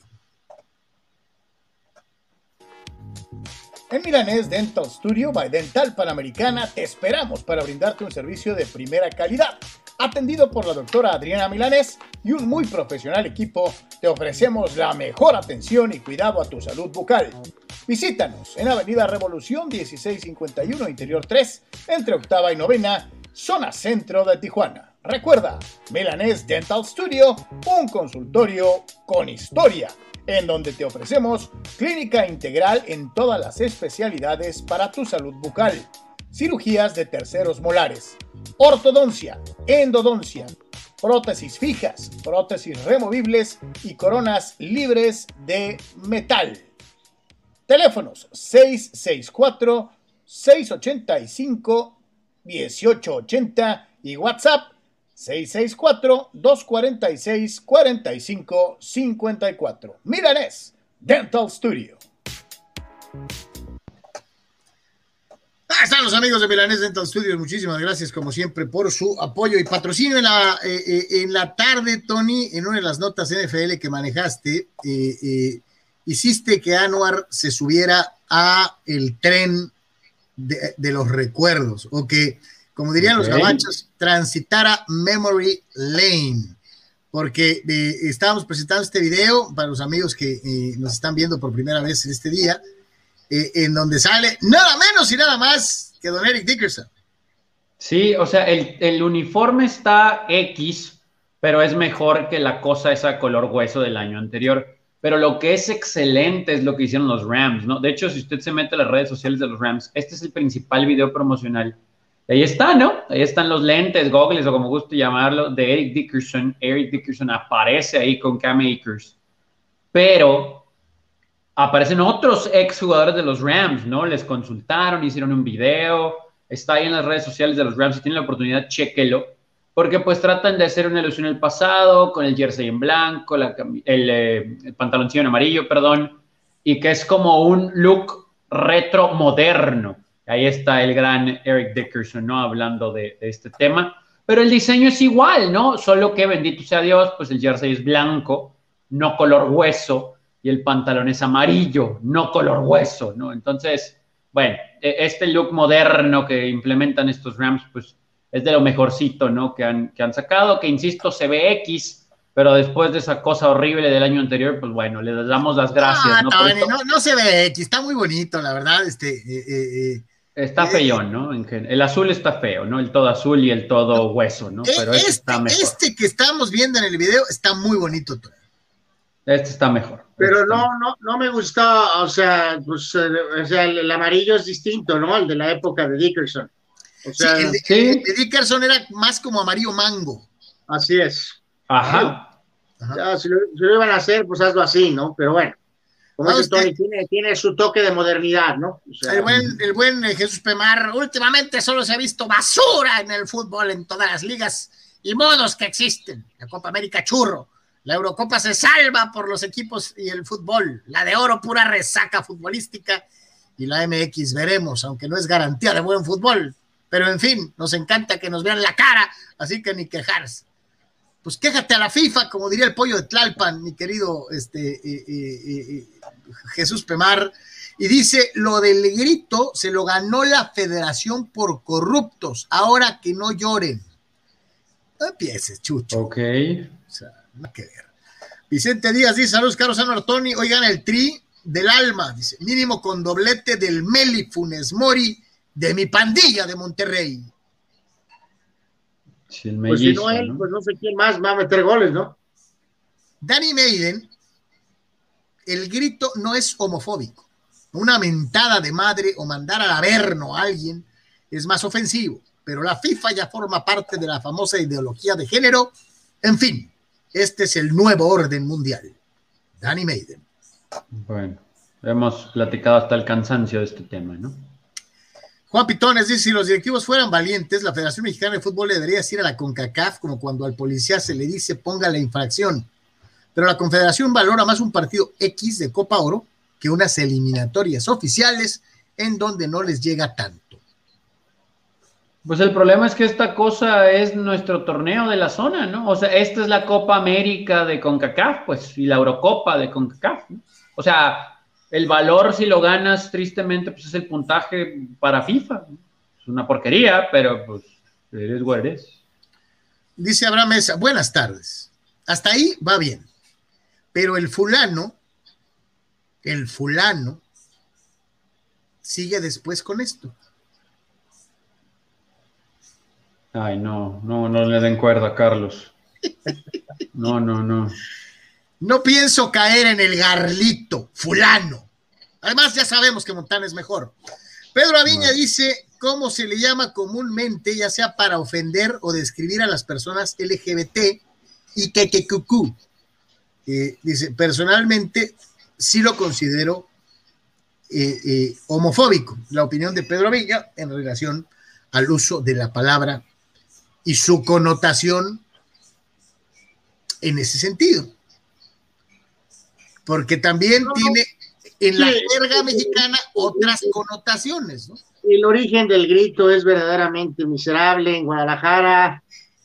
En Milanés Dental Studio by Dental Panamericana te esperamos para brindarte un servicio de primera calidad. Atendido por la doctora Adriana Milanés y un muy profesional equipo, te ofrecemos la mejor atención y cuidado a tu salud bucal. Visítanos en Avenida Revolución 1651 Interior 3, entre octava y novena, zona centro de Tijuana. Recuerda, Milanés Dental Studio, un consultorio con historia en donde te ofrecemos clínica integral en todas las especialidades para tu salud bucal, cirugías de terceros molares, ortodoncia, endodoncia, prótesis fijas, prótesis removibles y coronas libres de metal. Teléfonos 664 685 1880 y WhatsApp 664-246-4554. Milanés Dental Studio. Ahí están los amigos de Milanés Dental Studio. Muchísimas gracias, como siempre, por su apoyo y patrocinio en la, eh, eh, en la tarde, Tony, en una de las notas NFL que manejaste. Eh, hiciste que Anuar se subiera a el tren de, de los recuerdos, o que como dirían los gabachos, transitara Memory Lane, porque estábamos presentando este video para los amigos que nos están viendo por primera vez en este día, eh, en donde sale nada menos y nada más que don Eric Dickerson. Sí, o sea, el, el uniforme está X, pero es mejor que la cosa esa color hueso del año anterior. Pero lo que es excelente es lo que hicieron los Rams, ¿no? De hecho, si usted se mete a las redes sociales de los Rams, este es el principal video promocional Ahí está, ¿no? Ahí están los lentes, goggles o como guste llamarlo, de Eric Dickerson. Eric Dickerson aparece ahí con Cam Akers. Pero aparecen otros exjugadores de los Rams, ¿no? Les consultaron, hicieron un video. Está ahí en las redes sociales de los Rams. Si tienen la oportunidad, chequelo. Porque pues tratan de hacer una ilusión el pasado, con el jersey en blanco, el, eh, el pantaloncillo en amarillo, perdón. Y que es como un look retro moderno Ahí está el gran Eric Dickerson, ¿no? Hablando de, este tema. pero el diseño es igual, ¿no? Solo que bendito sea Dios, pues el jersey es blanco, no color hueso, y el pantalón es amarillo, no color hueso, ¿no? Entonces, bueno, e, este look moderno que implementan estos Rams, pues es de lo mejorcito, ¿no? Que han, que han sacado, que insisto, se ve X, pero después de esa cosa horrible del año anterior, pues bueno, le damos las gracias. ¿no? No, no, se ve X, está muy bonito, la verdad, este... Eh, eh, eh Está feyón, ¿no? El azul está feo, ¿no? El todo azul y el todo hueso, ¿no? Pero este, este, está mejor. Este que estamos viendo en el video está muy bonito. Este está mejor. Pero este no, no, no me gustó, o sea, pues, eh, o sea, el, amarillo es distinto, ¿no? El de la época de Dickerson. O sea, el, de, Dickerson era más como amarillo mango. Así es. Ajá. si, lo, si, lo, iban a hacer, pues hazlo así, ¿no? Pero bueno. Como dice Tony, tiene, su toque de modernidad, ¿no? el buen, el buen eh, Jesús Pemar, últimamente solo se ha visto basura en el fútbol en todas las ligas y modos que existen. La Copa América churro, la Eurocopa se salva por los equipos y el fútbol, la de oro pura resaca futbolística y la MX veremos, aunque no es garantía de buen fútbol. Pero en fin, nos encanta que nos vean la cara, así que ni quejarse pues quéjate a la FIFA, como diría el pollo de Tlalpan, mi querido este, eh, eh, eh, Jesús Pemar. Y dice, lo del grito se lo ganó la federación por corruptos, ahora que no lloren. No empieces, chucho. Ok. O sea, nada que ver. Vicente Díaz dice, saludos, Carlos San Artoni, oigan el tri del alma, dice, mínimo con doblete del Meli Funes Mori de mi pandilla de Monterrey pues si no él, pues no sé quién más va a meter goles, ¿no? Danny Maiden, el grito no es homofóbico. Una mentada de madre o mandar al averno a alguien es más ofensivo, pero la FIFA ya forma parte de la famosa ideología de género. En fin, este es el nuevo orden mundial. Danny Maiden. Bueno, hemos platicado hasta el cansancio de este tema, ¿no? Juan Pitones dice, si los directivos fueran valientes, la Federación Mexicana de Fútbol le debería decir a la CONCACAF como cuando al policía se le dice ponga la infracción. Pero la Confederación valora más un partido X de Copa Oro que unas eliminatorias oficiales en donde no les llega tanto. Pues el problema es que esta cosa es nuestro torneo de la zona, ¿no? O sea, esta es la Copa América de CONCACAF, pues, y la Eurocopa de CONCACAF. ¿no? O sea, el valor, si lo ganas, tristemente, pues es el puntaje para FIFA. Es una porquería, pero pues eres eres. Dice Abraham Mesa, buenas tardes. Hasta ahí va bien. Pero el fulano, el fulano, sigue después con esto. Ay, no, no, no le den cuerda, Carlos. No, no, no. No pienso caer en el garlito, fulano. Además, ya sabemos que Montana es mejor. Pedro Aviña dice cómo se le llama comúnmente, ya sea para ofender o describir a las personas LGBT y que que cucú. Eh, dice, personalmente sí lo considero eh, eh, homofóbico, la opinión de Pedro Aviña en relación al uso de la palabra y su connotación en ese sentido porque también tiene en la jerga mexicana otras connotaciones. ¿no? El origen del grito es verdaderamente miserable en Guadalajara.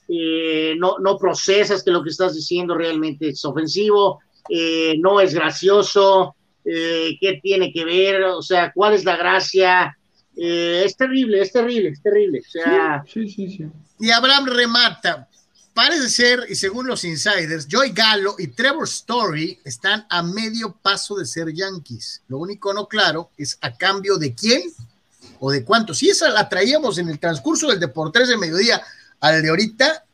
Eh, no, no procesas que lo que estás diciendo realmente es ofensivo, eh, no es gracioso, eh, qué tiene que ver, o sea, cuál es la gracia. es terrible, es terrible, es terrible. O sea, sí, sí, sí. Y Abraham remata, Parece ser, y según los insiders, Joy Gallo y Trevor Story están a medio paso de ser Yankees. Lo único no claro es a cambio de quién o de cuánto. Si esa la traíamos en el transcurso del Deportes de Mediodía al de ahorita,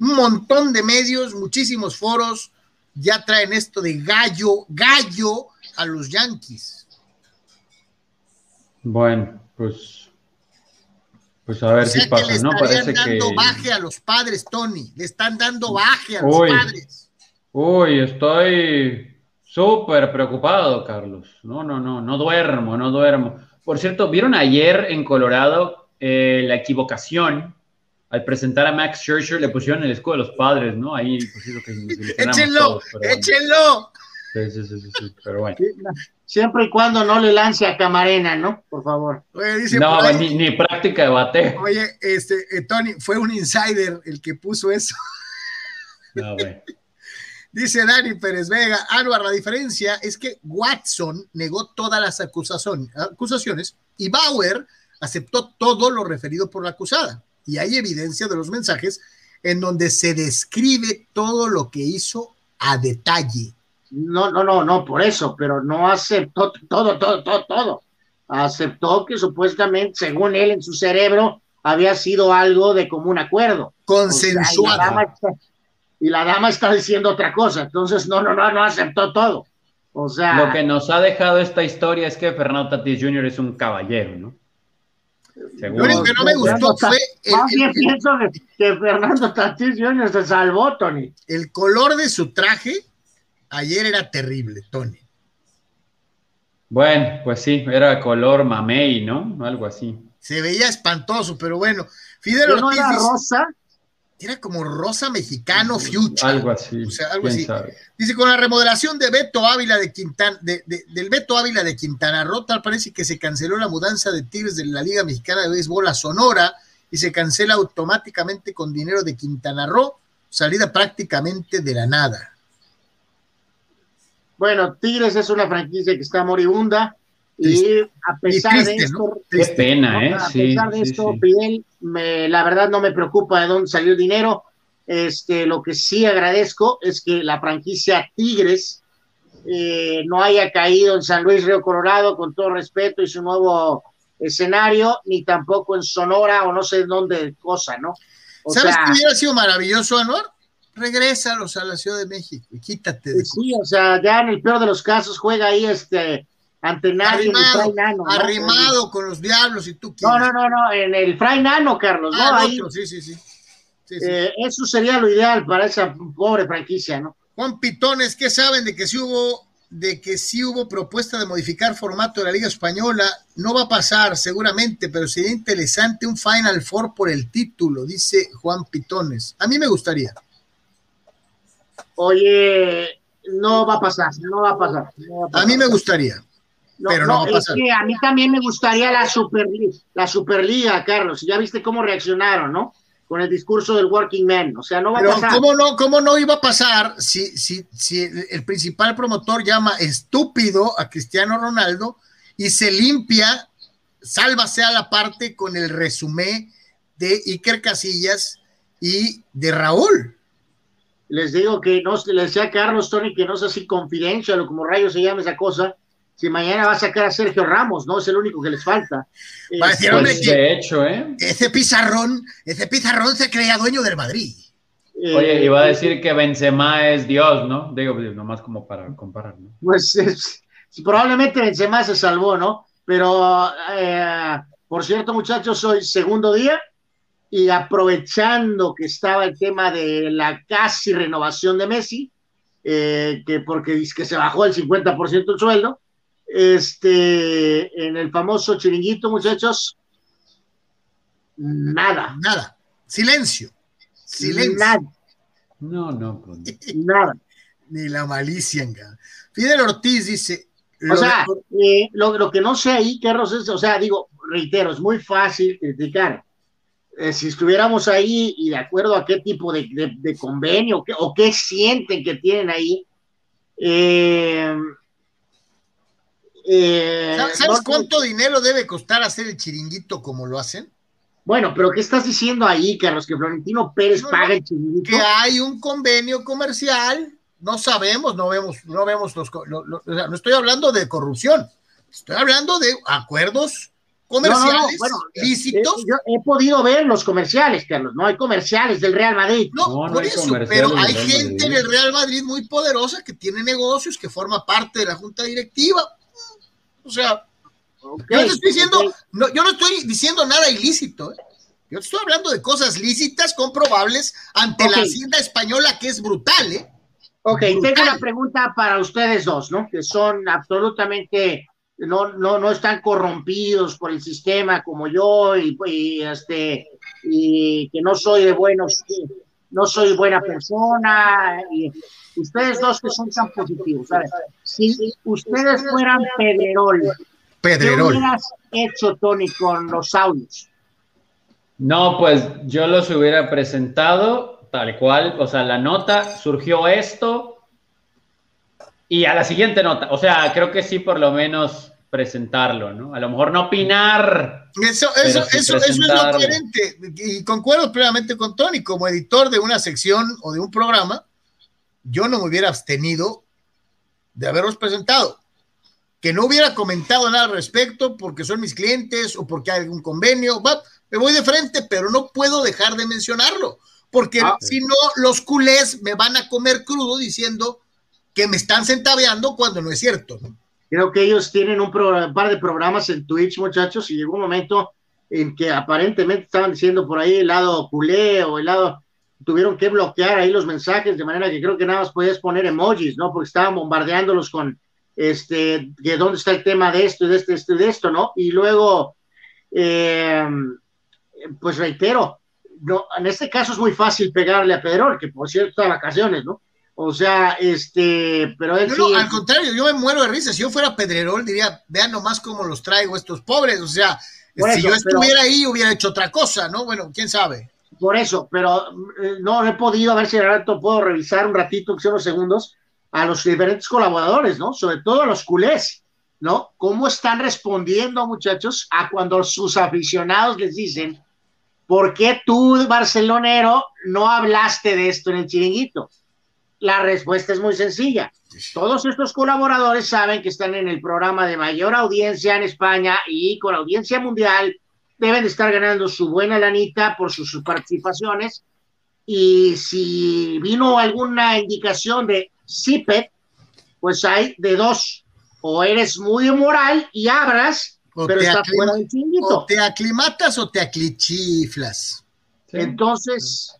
un montón de medios, muchísimos foros ya traen esto de gallo, gallo a los Yankees. Bueno, pues pues a ver si pasa, ¿no? Parece dando baje a los padres, Tony. Le están dando baje a los padres. Uy, estoy súper preocupado, Carlos. No, no, no, no duermo, no duermo. Por cierto, ¿vieron ayer en Colorado eh, la equivocación? Al presentar a Max Scherzer le pusieron el escudo de los padres, ¿no? Ahí pues, que Échenlo, échenlo. Sí, sí, sí, sí, pero bueno. Siempre y cuando no le lance a Camarena, ¿no? Por favor. no, ni, práctica de bate. Oye, este, eh, Tony, fue un insider el que puso eso. No, güey. Dice Dani Pérez Vega, Anuar, la diferencia es que Watson negó todas las acusaciones y Bauer aceptó todo lo referido por la acusada. Y hay evidencia de los mensajes en donde se describe todo lo que hizo a detalle. No, no, no, no, por eso, pero no aceptó todo, todo, todo, todo. Aceptó que supuestamente, según él, en su cerebro había sido algo de común acuerdo. Consensuado. y, la dama está diciendo otra cosa, entonces no, no, no, no aceptó todo. O sea. Lo que nos ha dejado esta historia es que Fernando Tatis Jr. es un caballero, ¿no? Lo único que no me gustó fue. El, pienso que, Fernando Tatis Jr. se salvó, Tony. El color de su traje ayer era terrible, Tony. Bueno, pues sí, era color mamey, ¿no? Algo así. Se veía espantoso, pero bueno. Fidel Ortiz. No era rosa? era como rosa mexicano future. Algo así. O sea, algo así. Dice, con la remodelación de Beto Ávila de Quintana, del Beto Ávila de Quintana Roo, tal parece que se canceló la mudanza de Tigres de la Liga Mexicana de Béisbol a Sonora y se cancela automáticamente con dinero de Quintana Roo, salida prácticamente de la nada. Bueno, Tigres es una franquicia que está moribunda. Y a pesar de esto, Qué pena, ¿eh? A pesar de esto, me, la verdad no me preocupa de dónde salió el dinero. Este, lo que sí agradezco es que la franquicia Tigres eh, no haya caído en San Luis Río Colorado, con todo respeto, y su nuevo escenario, ni tampoco en Sonora o no sé dónde cosa, ¿no? ¿Sabes qué hubiera sido maravilloso, Anuar? Regrésalos a la Ciudad de México y quítate de Sí, o sea, ya en el peor de los casos juega ahí este ante nadie arrimado, Nano, arrimado con los diablos y tú quieres. No, no, no, no, en el Fray Nano, Carlos, ¿no? Ah, ahí, sí, sí, sí. Eh, eso sería lo ideal para esa pobre franquicia, ¿no? Juan Pitones, ¿qué saben de que si hubo de que sí hubo propuesta de modificar formato de la Liga Española? No va a pasar seguramente, pero sería interesante un Final Four por el título, dice Juan Pitones. A mí me gustaría. Oye, no va a pasar, no va a pasar. a mí me gustaría pero no, Es que a mí también me gustaría la, Superliga, la Superliga, Carlos. Ya viste cómo reaccionaron, ¿no? Con el discurso del Working Man. O sea, no va a pasar. ¿cómo no, ¿Cómo no iba a pasar si, si, si el principal promotor llama estúpido a Cristiano Ronaldo y se limpia, sálvase a la parte con el resumen de Iker Casillas y de Raúl? Les digo que no, le decía a Carlos Tony que no sé si confidencial o como rayos se llama esa cosa, si mañana va a sacar a Sergio Ramos, ¿no? Es el único que les falta. Va pues, de hecho, ¿eh? Ese pizarrón, ese pizarrón se creía dueño del Madrid. Eh, Oye, iba a decir que Benzema es Dios, ¿no? Digo, nomás como para comparar, ¿no? Pues probablemente Benzema se salvó, ¿no? Pero, eh, por cierto, muchachos, hoy segundo día y aprovechando que estaba el tema de la casi renovación de Messi, eh, que porque dice que se bajó el 50% el sueldo, este, en el famoso chiringuito, muchachos, nada. Nada. Silencio. Silencio. Nada. No, no. Nada. Ni la malicia. Fidel Ortiz dice. O sea, eh, lo, que no sé ahí, Carlos, es, o sea, digo, reitero, es muy fácil criticar. Eh, si estuviéramos ahí y de acuerdo a qué tipo de, convenio o qué sienten que tienen ahí, eh, eh, ¿Sabes cuánto dinero debe costar hacer el chiringuito como lo hacen? Bueno, pero ¿qué estás diciendo ahí, Carlos? Que Florentino Pérez paga el chiringuito. Que hay un convenio comercial, no sabemos, no vemos, no vemos los, no estoy hablando de corrupción, estoy hablando de acuerdos comerciales lícitos. Eh, yo he podido ver los comerciales, Carlos, no hay comerciales del Real Madrid. No, por eso, pero hay gente en el Real Madrid muy poderosa que tiene negocios, que forma parte de la junta directiva o sea, yo, no estoy diciendo, no, yo no estoy diciendo nada ilícito. ¿eh? Yo estoy hablando de cosas lícitas, comprobables, ante la hacienda española, que es brutal. ¿eh? Ok, tengo una pregunta para ustedes dos, ¿no? Que son absolutamente, no, no, no están corrompidos por el sistema como yo y, este, y que no soy de buenos, no soy buena persona. Y ustedes dos que son tan positivos, ¿sabes? Si ustedes fueran Pedrerol, Pedrerol. ¿qué hubieras hecho, Tony, con los audios? No, pues yo los hubiera presentado tal cual, o sea, la nota surgió esto y a la siguiente nota, o sea, creo que sí por lo menos presentarlo, ¿no? A lo mejor no opinar. Eso, pero eso, sí eso, eso es lo coherente. Y concuerdo plenamente con Tony, como editor de una sección o de un programa, yo no me hubiera abstenido de haberlos presentado. Que no hubiera comentado nada al respecto porque son mis clientes o porque hay algún convenio. Va, me voy de frente, pero no puedo dejar de mencionarlo. Porque Ah. si no, los culés me van a comer crudo diciendo que me están centaveando cuando no es cierto. ¿no? Creo que ellos tienen un, un par de programas en Twitch, muchachos, y llegó un momento en que aparentemente estaban diciendo por ahí el lado culé o el lado, tuvieron que bloquear ahí los mensajes, de manera que creo que nada más podías poner emojis, ¿no? Porque estaban bombardeándolos con, este, que dónde está el tema de esto y de esto y de esto de esto, ¿no? Y luego, eh, pues reitero, no, en este caso es muy fácil pegarle a Pedrol, que por cierto está de vacaciones, ¿no? O sea, este, pero él No, sí- al contrario, yo me muero de risa. Si yo fuera Pedrerol, diría, vean nomás cómo los traigo estos pobres. O sea, si eso, yo pero- estuviera ahí, hubiera hecho otra cosa, ¿no? Bueno, quién sabe. Por eso, pero eh, no he podido, a ver si de rato puedo revisar un ratito, que son unos segundos, a los diferentes colaboradores, ¿no? Sobre todo a los culés, ¿no? ¿Cómo están respondiendo, muchachos, a cuando sus aficionados les dicen, ¿por qué tú, barcelonero, no hablaste de esto en el chiringuito? La respuesta es muy sencilla. Todos estos colaboradores saben que están en el programa de mayor audiencia en España y con audiencia mundial deben de estar ganando su buena lanita por sus, sus participaciones. Y si vino alguna indicación de CIPET, pues hay de dos. O eres muy moral y abras, O pero aclim- fuera del chiringuito. o te aclimatas o te aclichiflas. Sí. Entonces,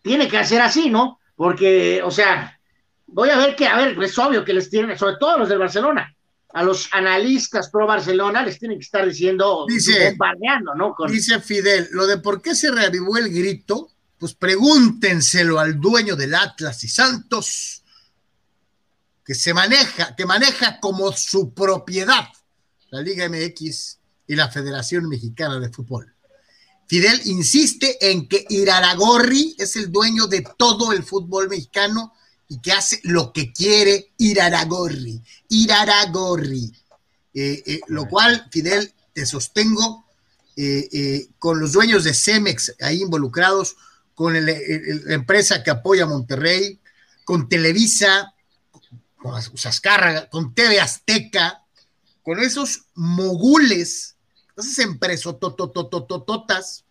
tiene que ser así, ¿no? Porque, o sea, voy a ver que, a ver, es obvio que les tienen, sobre todo a los del Barcelona, a los analistas pro Barcelona les tienen que estar diciendo, Dice- bombardeando, ¿no? Con, Dice Fidel, lo de por qué se reavivó el grito, pues pregúntenselo al dueño del Atlas y Santos, que se maneja, que maneja como su propiedad la Liga MX y la Federación Mexicana de Fútbol. Fidel insiste en que Iraragorri es el dueño de todo el fútbol mexicano y que hace lo que quiere Iraragorri. Iraragorri. Eh, eh, lo cual, Fidel, te sostengo, eh, con los dueños de Cemex ahí involucrados, con el- el- la empresa que apoya a Monterrey, con Televisa, con Az- Azcárraga, con TV Azteca, con esos mogules, esas empresas totototototas,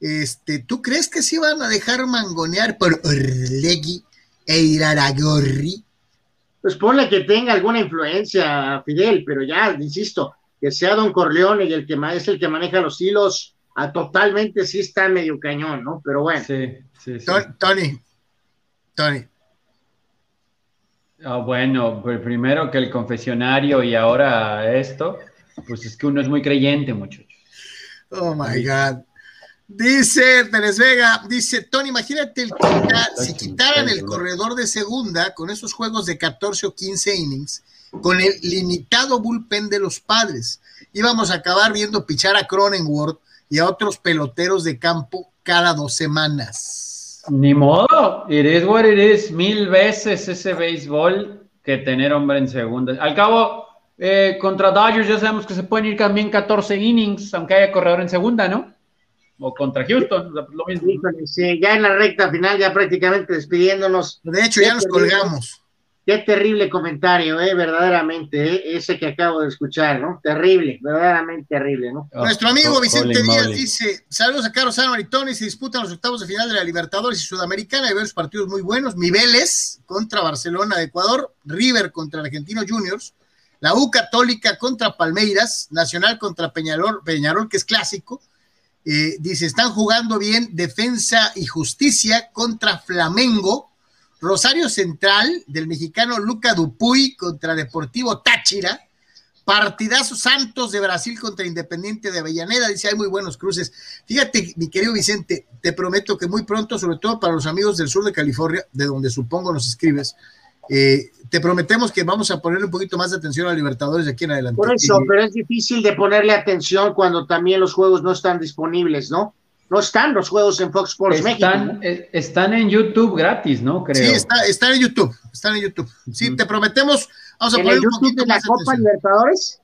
este, ¿tú crees que se iban a dejar mangonear por Orlegui e Iraragorri? pues ponle que tenga alguna influencia, Fidel, pero ya, insisto, que sea Don Corleone y el que es el que maneja los hilos, a totalmente sí está medio cañón, ¿no? Pero bueno. Sí, sí, sí. Ton- Tony, Tony, Ah, bueno, pues primero que el confesionario y ahora esto, pues es que uno es muy creyente, muchachos. Oh my God. Dice Pérez Vega, dice Tony, imagínate el si quitaran el corredor de segunda con esos juegos de 14 o 15 innings, con el limitado bullpen de los padres, íbamos a acabar viendo pichar a Cronenworth y a otros peloteros de campo cada dos semanas. Ni modo, it is what it is, mil veces ese béisbol que tener hombre en segunda. Al cabo, eh, contra Dodgers ya sabemos que se pueden ir también 14 innings, aunque haya corredor en segunda, ¿no? O contra Houston, sea, lo mismo. Híjole, sí, ya en la recta final, ya prácticamente despidiéndonos. De hecho, ya nos colgamos. Qué terrible comentario, eh, verdaderamente, eh, ese que acabo de escuchar, ¿no? Terrible, verdaderamente terrible, ¿no? Oh, Nuestro amigo oh, Vicente Díaz dice: Saludos a Carlos Álvaro y Tony. Se disputan los octavos de final de la Libertadores y Sudamericana. Hay varios partidos muy buenos. Miveles contra Barcelona de Ecuador, River contra Argentino Juniors, la U Católica contra Palmeiras, Nacional contra Peñarol, Peñarol que es clásico. Eh, dice: Están jugando bien Defensa y Justicia contra Flamengo. Rosario Central del mexicano Luca Dupuy contra Deportivo Táchira. Partidazo Santos de Brasil contra Independiente de Avellaneda. Dice, hay muy buenos cruces. Fíjate, mi querido Vicente, te prometo que muy pronto, sobre todo para los amigos del sur de California, de donde supongo nos escribes, eh, te prometemos que vamos a poner un poquito más de atención a Libertadores de aquí en adelante. Por eso, pero es difícil de ponerle atención cuando también los juegos no están disponibles, ¿no? No están los juegos en Fox Sports están, México. eh, Están en YouTube gratis, ¿no? Creo. Sí, está, está en YouTube, están en YouTube. Sí, te prometemos, vamos a ¿En poner el un YouTube poquito de la Copa atención. Libertadores?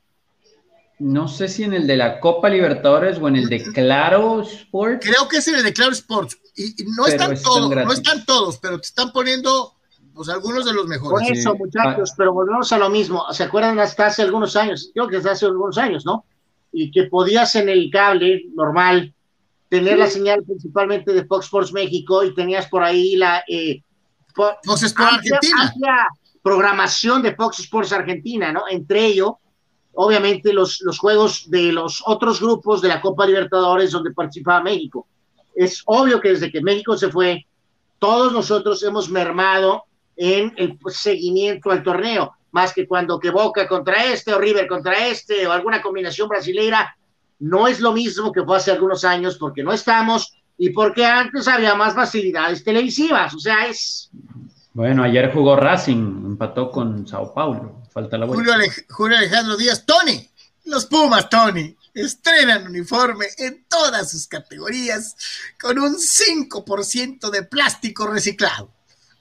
No sé si en el de la Copa Libertadores o en el de Claro Sport. Creo que es en el de Claro Sports. Y, y no Pero están están todos, no están todos, pero te están poniendo pues algunos de los Por mejores. Sí. eso, muchachos, pero volvemos a lo mismo. ¿Se acuerdan hasta hace algunos años? Creo que hasta hace algunos años, ¿no? Y que podías en el cable normal tener la señal principalmente de Fox Sports México y tenías por ahí la eh, fo- Fox Sports amplia, Argentina. amplia programación de Fox Sports Argentina, ¿no? Entre ello, obviamente, los, los juegos de los otros grupos de la Copa Libertadores donde participaba México. Es obvio que desde que México se fue, todos nosotros hemos mermado en el seguimiento al torneo, más que cuando que Boca contra este o River contra este o alguna combinación brasileira, no es lo mismo que fue hace algunos años porque no estamos y porque antes había más facilidades televisivas, o sea, es Bueno, ayer jugó Racing, empató con Sao Paulo. Falta la Julio. Alej- Julio Alejandro Díaz, Tony, los Pumas, Tony, estrenan uniforme en todas sus categorías con un 5% de plástico reciclado.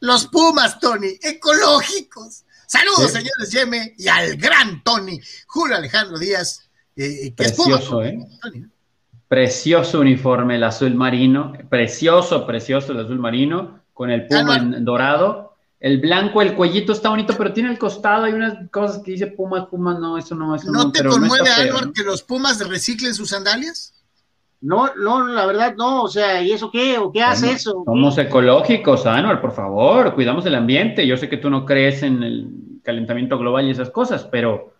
Los Pumas, Tony, ecológicos. Saludos, Sí. señores Yeme, y al gran Tony, Julio Alejandro Díaz, eh, que es Puma, Precioso, ¿eh? Tony, ¿no? Precioso uniforme, el azul marino. Precioso, precioso el azul marino, con el puma en dorado. El blanco, el cuellito está bonito, pero tiene al costado, hay unas cosas que dice Pumas, Pumas, no, eso no, eso no. ¿No te pero conmueve, feo, Álvaro, ¿no? que los Pumas reciclen sus sandalias? No, no, la verdad no, o sea, ¿y eso qué? ¿O qué hace Somos- eso? Somos ecológicos, Anuar, por favor, cuidamos el ambiente. Yo sé que tú no crees en el calentamiento global y esas cosas, pero,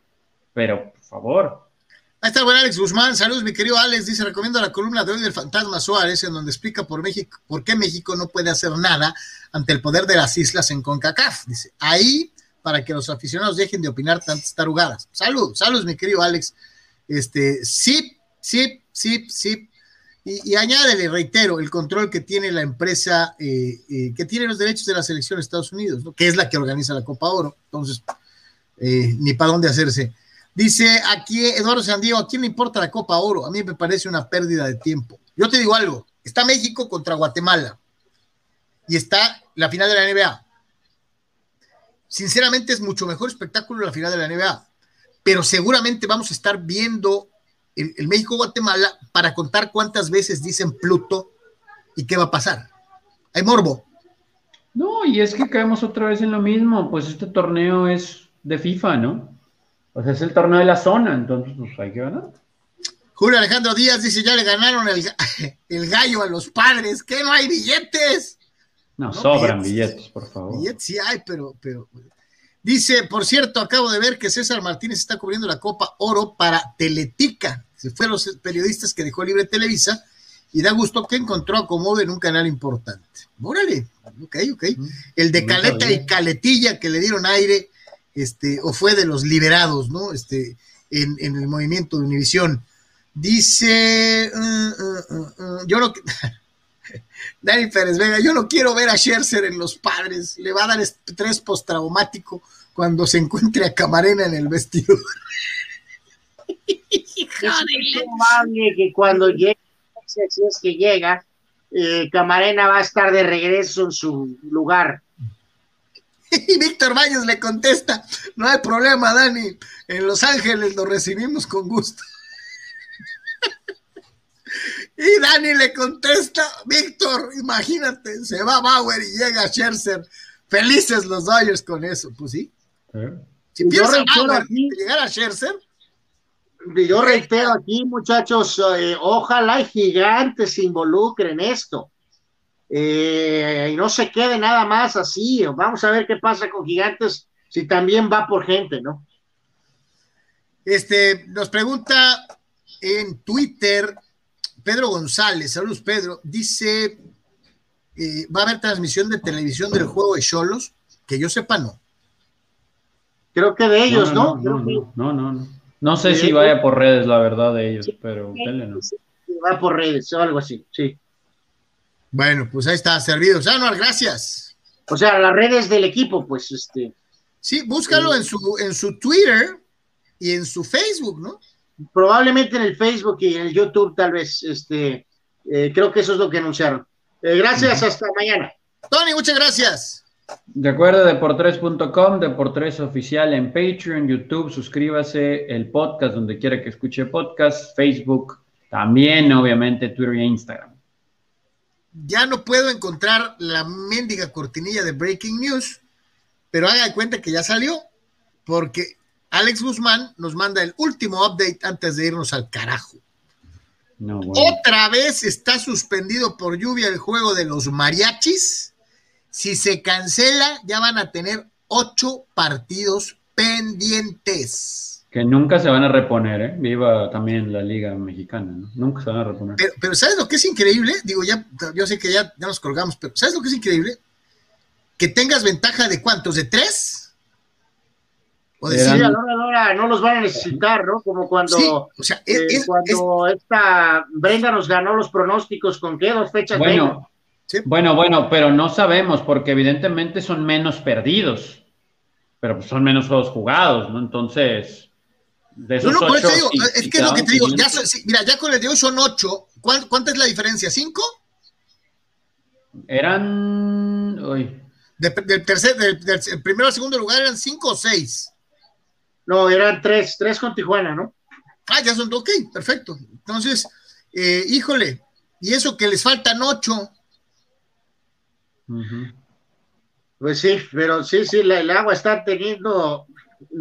pero, por favor. Ahí está el buen Alex Guzmán. Saludos, mi querido Alex. Dice, recomiendo la columna de hoy del Fantasma Suárez, en donde explica por, México, por qué México no puede hacer nada ante el poder de las islas en CONCACAF. Dice, ahí, para que los aficionados dejen de opinar tantas tarugadas. Salud, saludos, mi querido Alex. Este, sí, sí, sí, sí. Y, y añádele, reitero, el control que tiene la empresa eh, eh, que tiene los derechos de la selección de Estados Unidos, que es la que organiza la Copa Oro. Entonces, eh, ni para dónde hacerse. Dice aquí Eduardo Sandiego, ¿a quién le importa la Copa Oro? A mí me parece una pérdida de tiempo. Yo te digo algo, está México contra Guatemala y está la final de la NBA. Sinceramente es mucho mejor espectáculo la final de la NBA, pero seguramente vamos a estar viendo el, el México-Guatemala para contar cuántas veces dicen Pluto y qué va a pasar. Hay morbo. No, y es que caemos otra vez en lo mismo, pues este torneo es de FIFA, ¿no? O sea, es el torneo de la zona, entonces pues hay que ganar. Julio Alejandro Díaz dice, ya le ganaron el, el gallo a los padres, que no hay billetes. No, No, sobran billetes. billetes, por favor. Billetes sí hay, pero, pero. Dice, por cierto, acabo de ver que César Martínez está cubriendo la Copa Oro para Teletica. Se fue a los periodistas que dejó libre Televisa y da gusto que encontró acomodo en un canal importante. Órale, ok, ok. El de Caleta y Caletilla que le dieron aire, este, o fue de los liberados, ¿no? Este, en, en el movimiento de Univisión. Dice, uh, uh, uh, yo no, Dani Pérez Vega, yo no quiero ver a Scherzer en los padres, le va a dar estrés postraumático cuando se encuentre a Camarena en el vestidor. Es probable que cuando llegue, si es que llega, eh, Camarena va a estar de regreso en su lugar. Y Víctor Baños le contesta, no hay problema, Dani, en Los Ángeles lo recibimos con gusto. Y Dani le contesta, Víctor, imagínate, se va Bauer y llega Scherzer. Felices los Dodgers con eso, pues sí. ¿Eh? Si piensa Bauer aquí- llegar a Scherzer, Yo reitero aquí, muchachos, eh, ojalá y gigantes se involucren en esto. Eh, y no se quede nada más así. Vamos a ver qué pasa con gigantes si también va por gente, ¿no? Este, nos pregunta en Twitter Pedro González, saludos Pedro, dice, eh, ¿va a haber transmisión de televisión del juego de Cholos? Que yo sepa no. Creo que de ellos, ¿no? No, Creo no, que- no, no, no, no. No sé si vaya por redes, la verdad, de ellos, pero no. Va por redes o algo así, sí. Bueno, pues ahí está, servido. Anual, gracias. O sea, las redes del equipo, pues, este. Sí, búscalo en su, en su Twitter y en su Facebook, ¿no? Probablemente en el Facebook y en el YouTube, tal vez, este, eh, creo que eso es lo que anunciaron. Eh, gracias, hasta mañana. Tony, muchas gracias. Recuerda Deportres.com, Deportres Oficial en Patreon, YouTube, suscríbase, el podcast donde quiera que escuche podcast, Facebook, también obviamente Twitter e Instagram. Ya no puedo encontrar la mendiga cortinilla de Breaking News, pero haga de cuenta que ya salió, porque Alex Guzmán nos manda el último update antes de irnos al carajo. Otra vez está suspendido por lluvia el juego de los mariachis. Si se cancela, ya van a tener ocho partidos pendientes. Que nunca se van a reponer, ¿eh? Viva también la Liga Mexicana, ¿no? Nunca se van a reponer. Pero, ¿sabes lo que es increíble? Digo, ya, yo sé que ya, ya nos colgamos, pero ¿sabes lo que es increíble? Que tengas ventaja de cuántos, de tres o decir, sí, ahora, no los van a necesitar, ¿no? Como cuando, o sea, eh, cuando esta Brenda nos ganó los pronósticos con qué dos fechas. Bueno, bueno, bueno, pero no sabemos porque evidentemente son menos perdidos, pero son menos juegos jugados, ¿no? Entonces, de esos no, no, ocho, digo, es que es lo que te digo, ya, mira, ya con el de hoy son ocho, ¿cuánta es la diferencia? ¿Cinco? Eran, uy. del tercer, del, del primero al segundo lugar eran cinco o seis. No, eran tres, tres con Tijuana, ¿no? Ah, ya son, ok, perfecto. Entonces, eh, híjole, y eso que les faltan ocho. Pues sí, pero sí, sí, el agua está teniendo,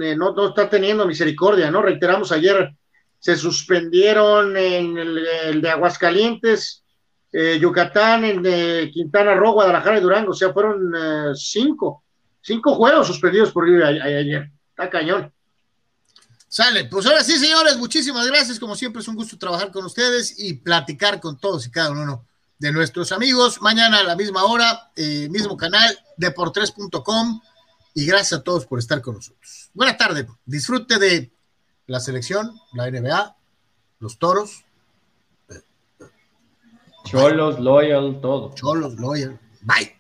eh, no, no, está teniendo misericordia, ¿no? Reiteramos ayer, se suspendieron en el, de Aguascalientes, eh, Yucatán, en Quintana Roo, Guadalajara y Durango, o sea, fueron cinco, cinco juegos suspendidos por ayer. Está cañón. Sale, pues ahora sí, señores, muchísimas gracias. Como siempre, es un gusto trabajar con ustedes y platicar con todos y cada uno de nuestros amigos. Mañana a la misma hora, eh, mismo canal, deportres.com. Y gracias a todos por estar con nosotros. Buena tarde. Disfrute de la selección, la NBA, los toros. Cholos, loyal, todo. Cholos, loyal. Bye.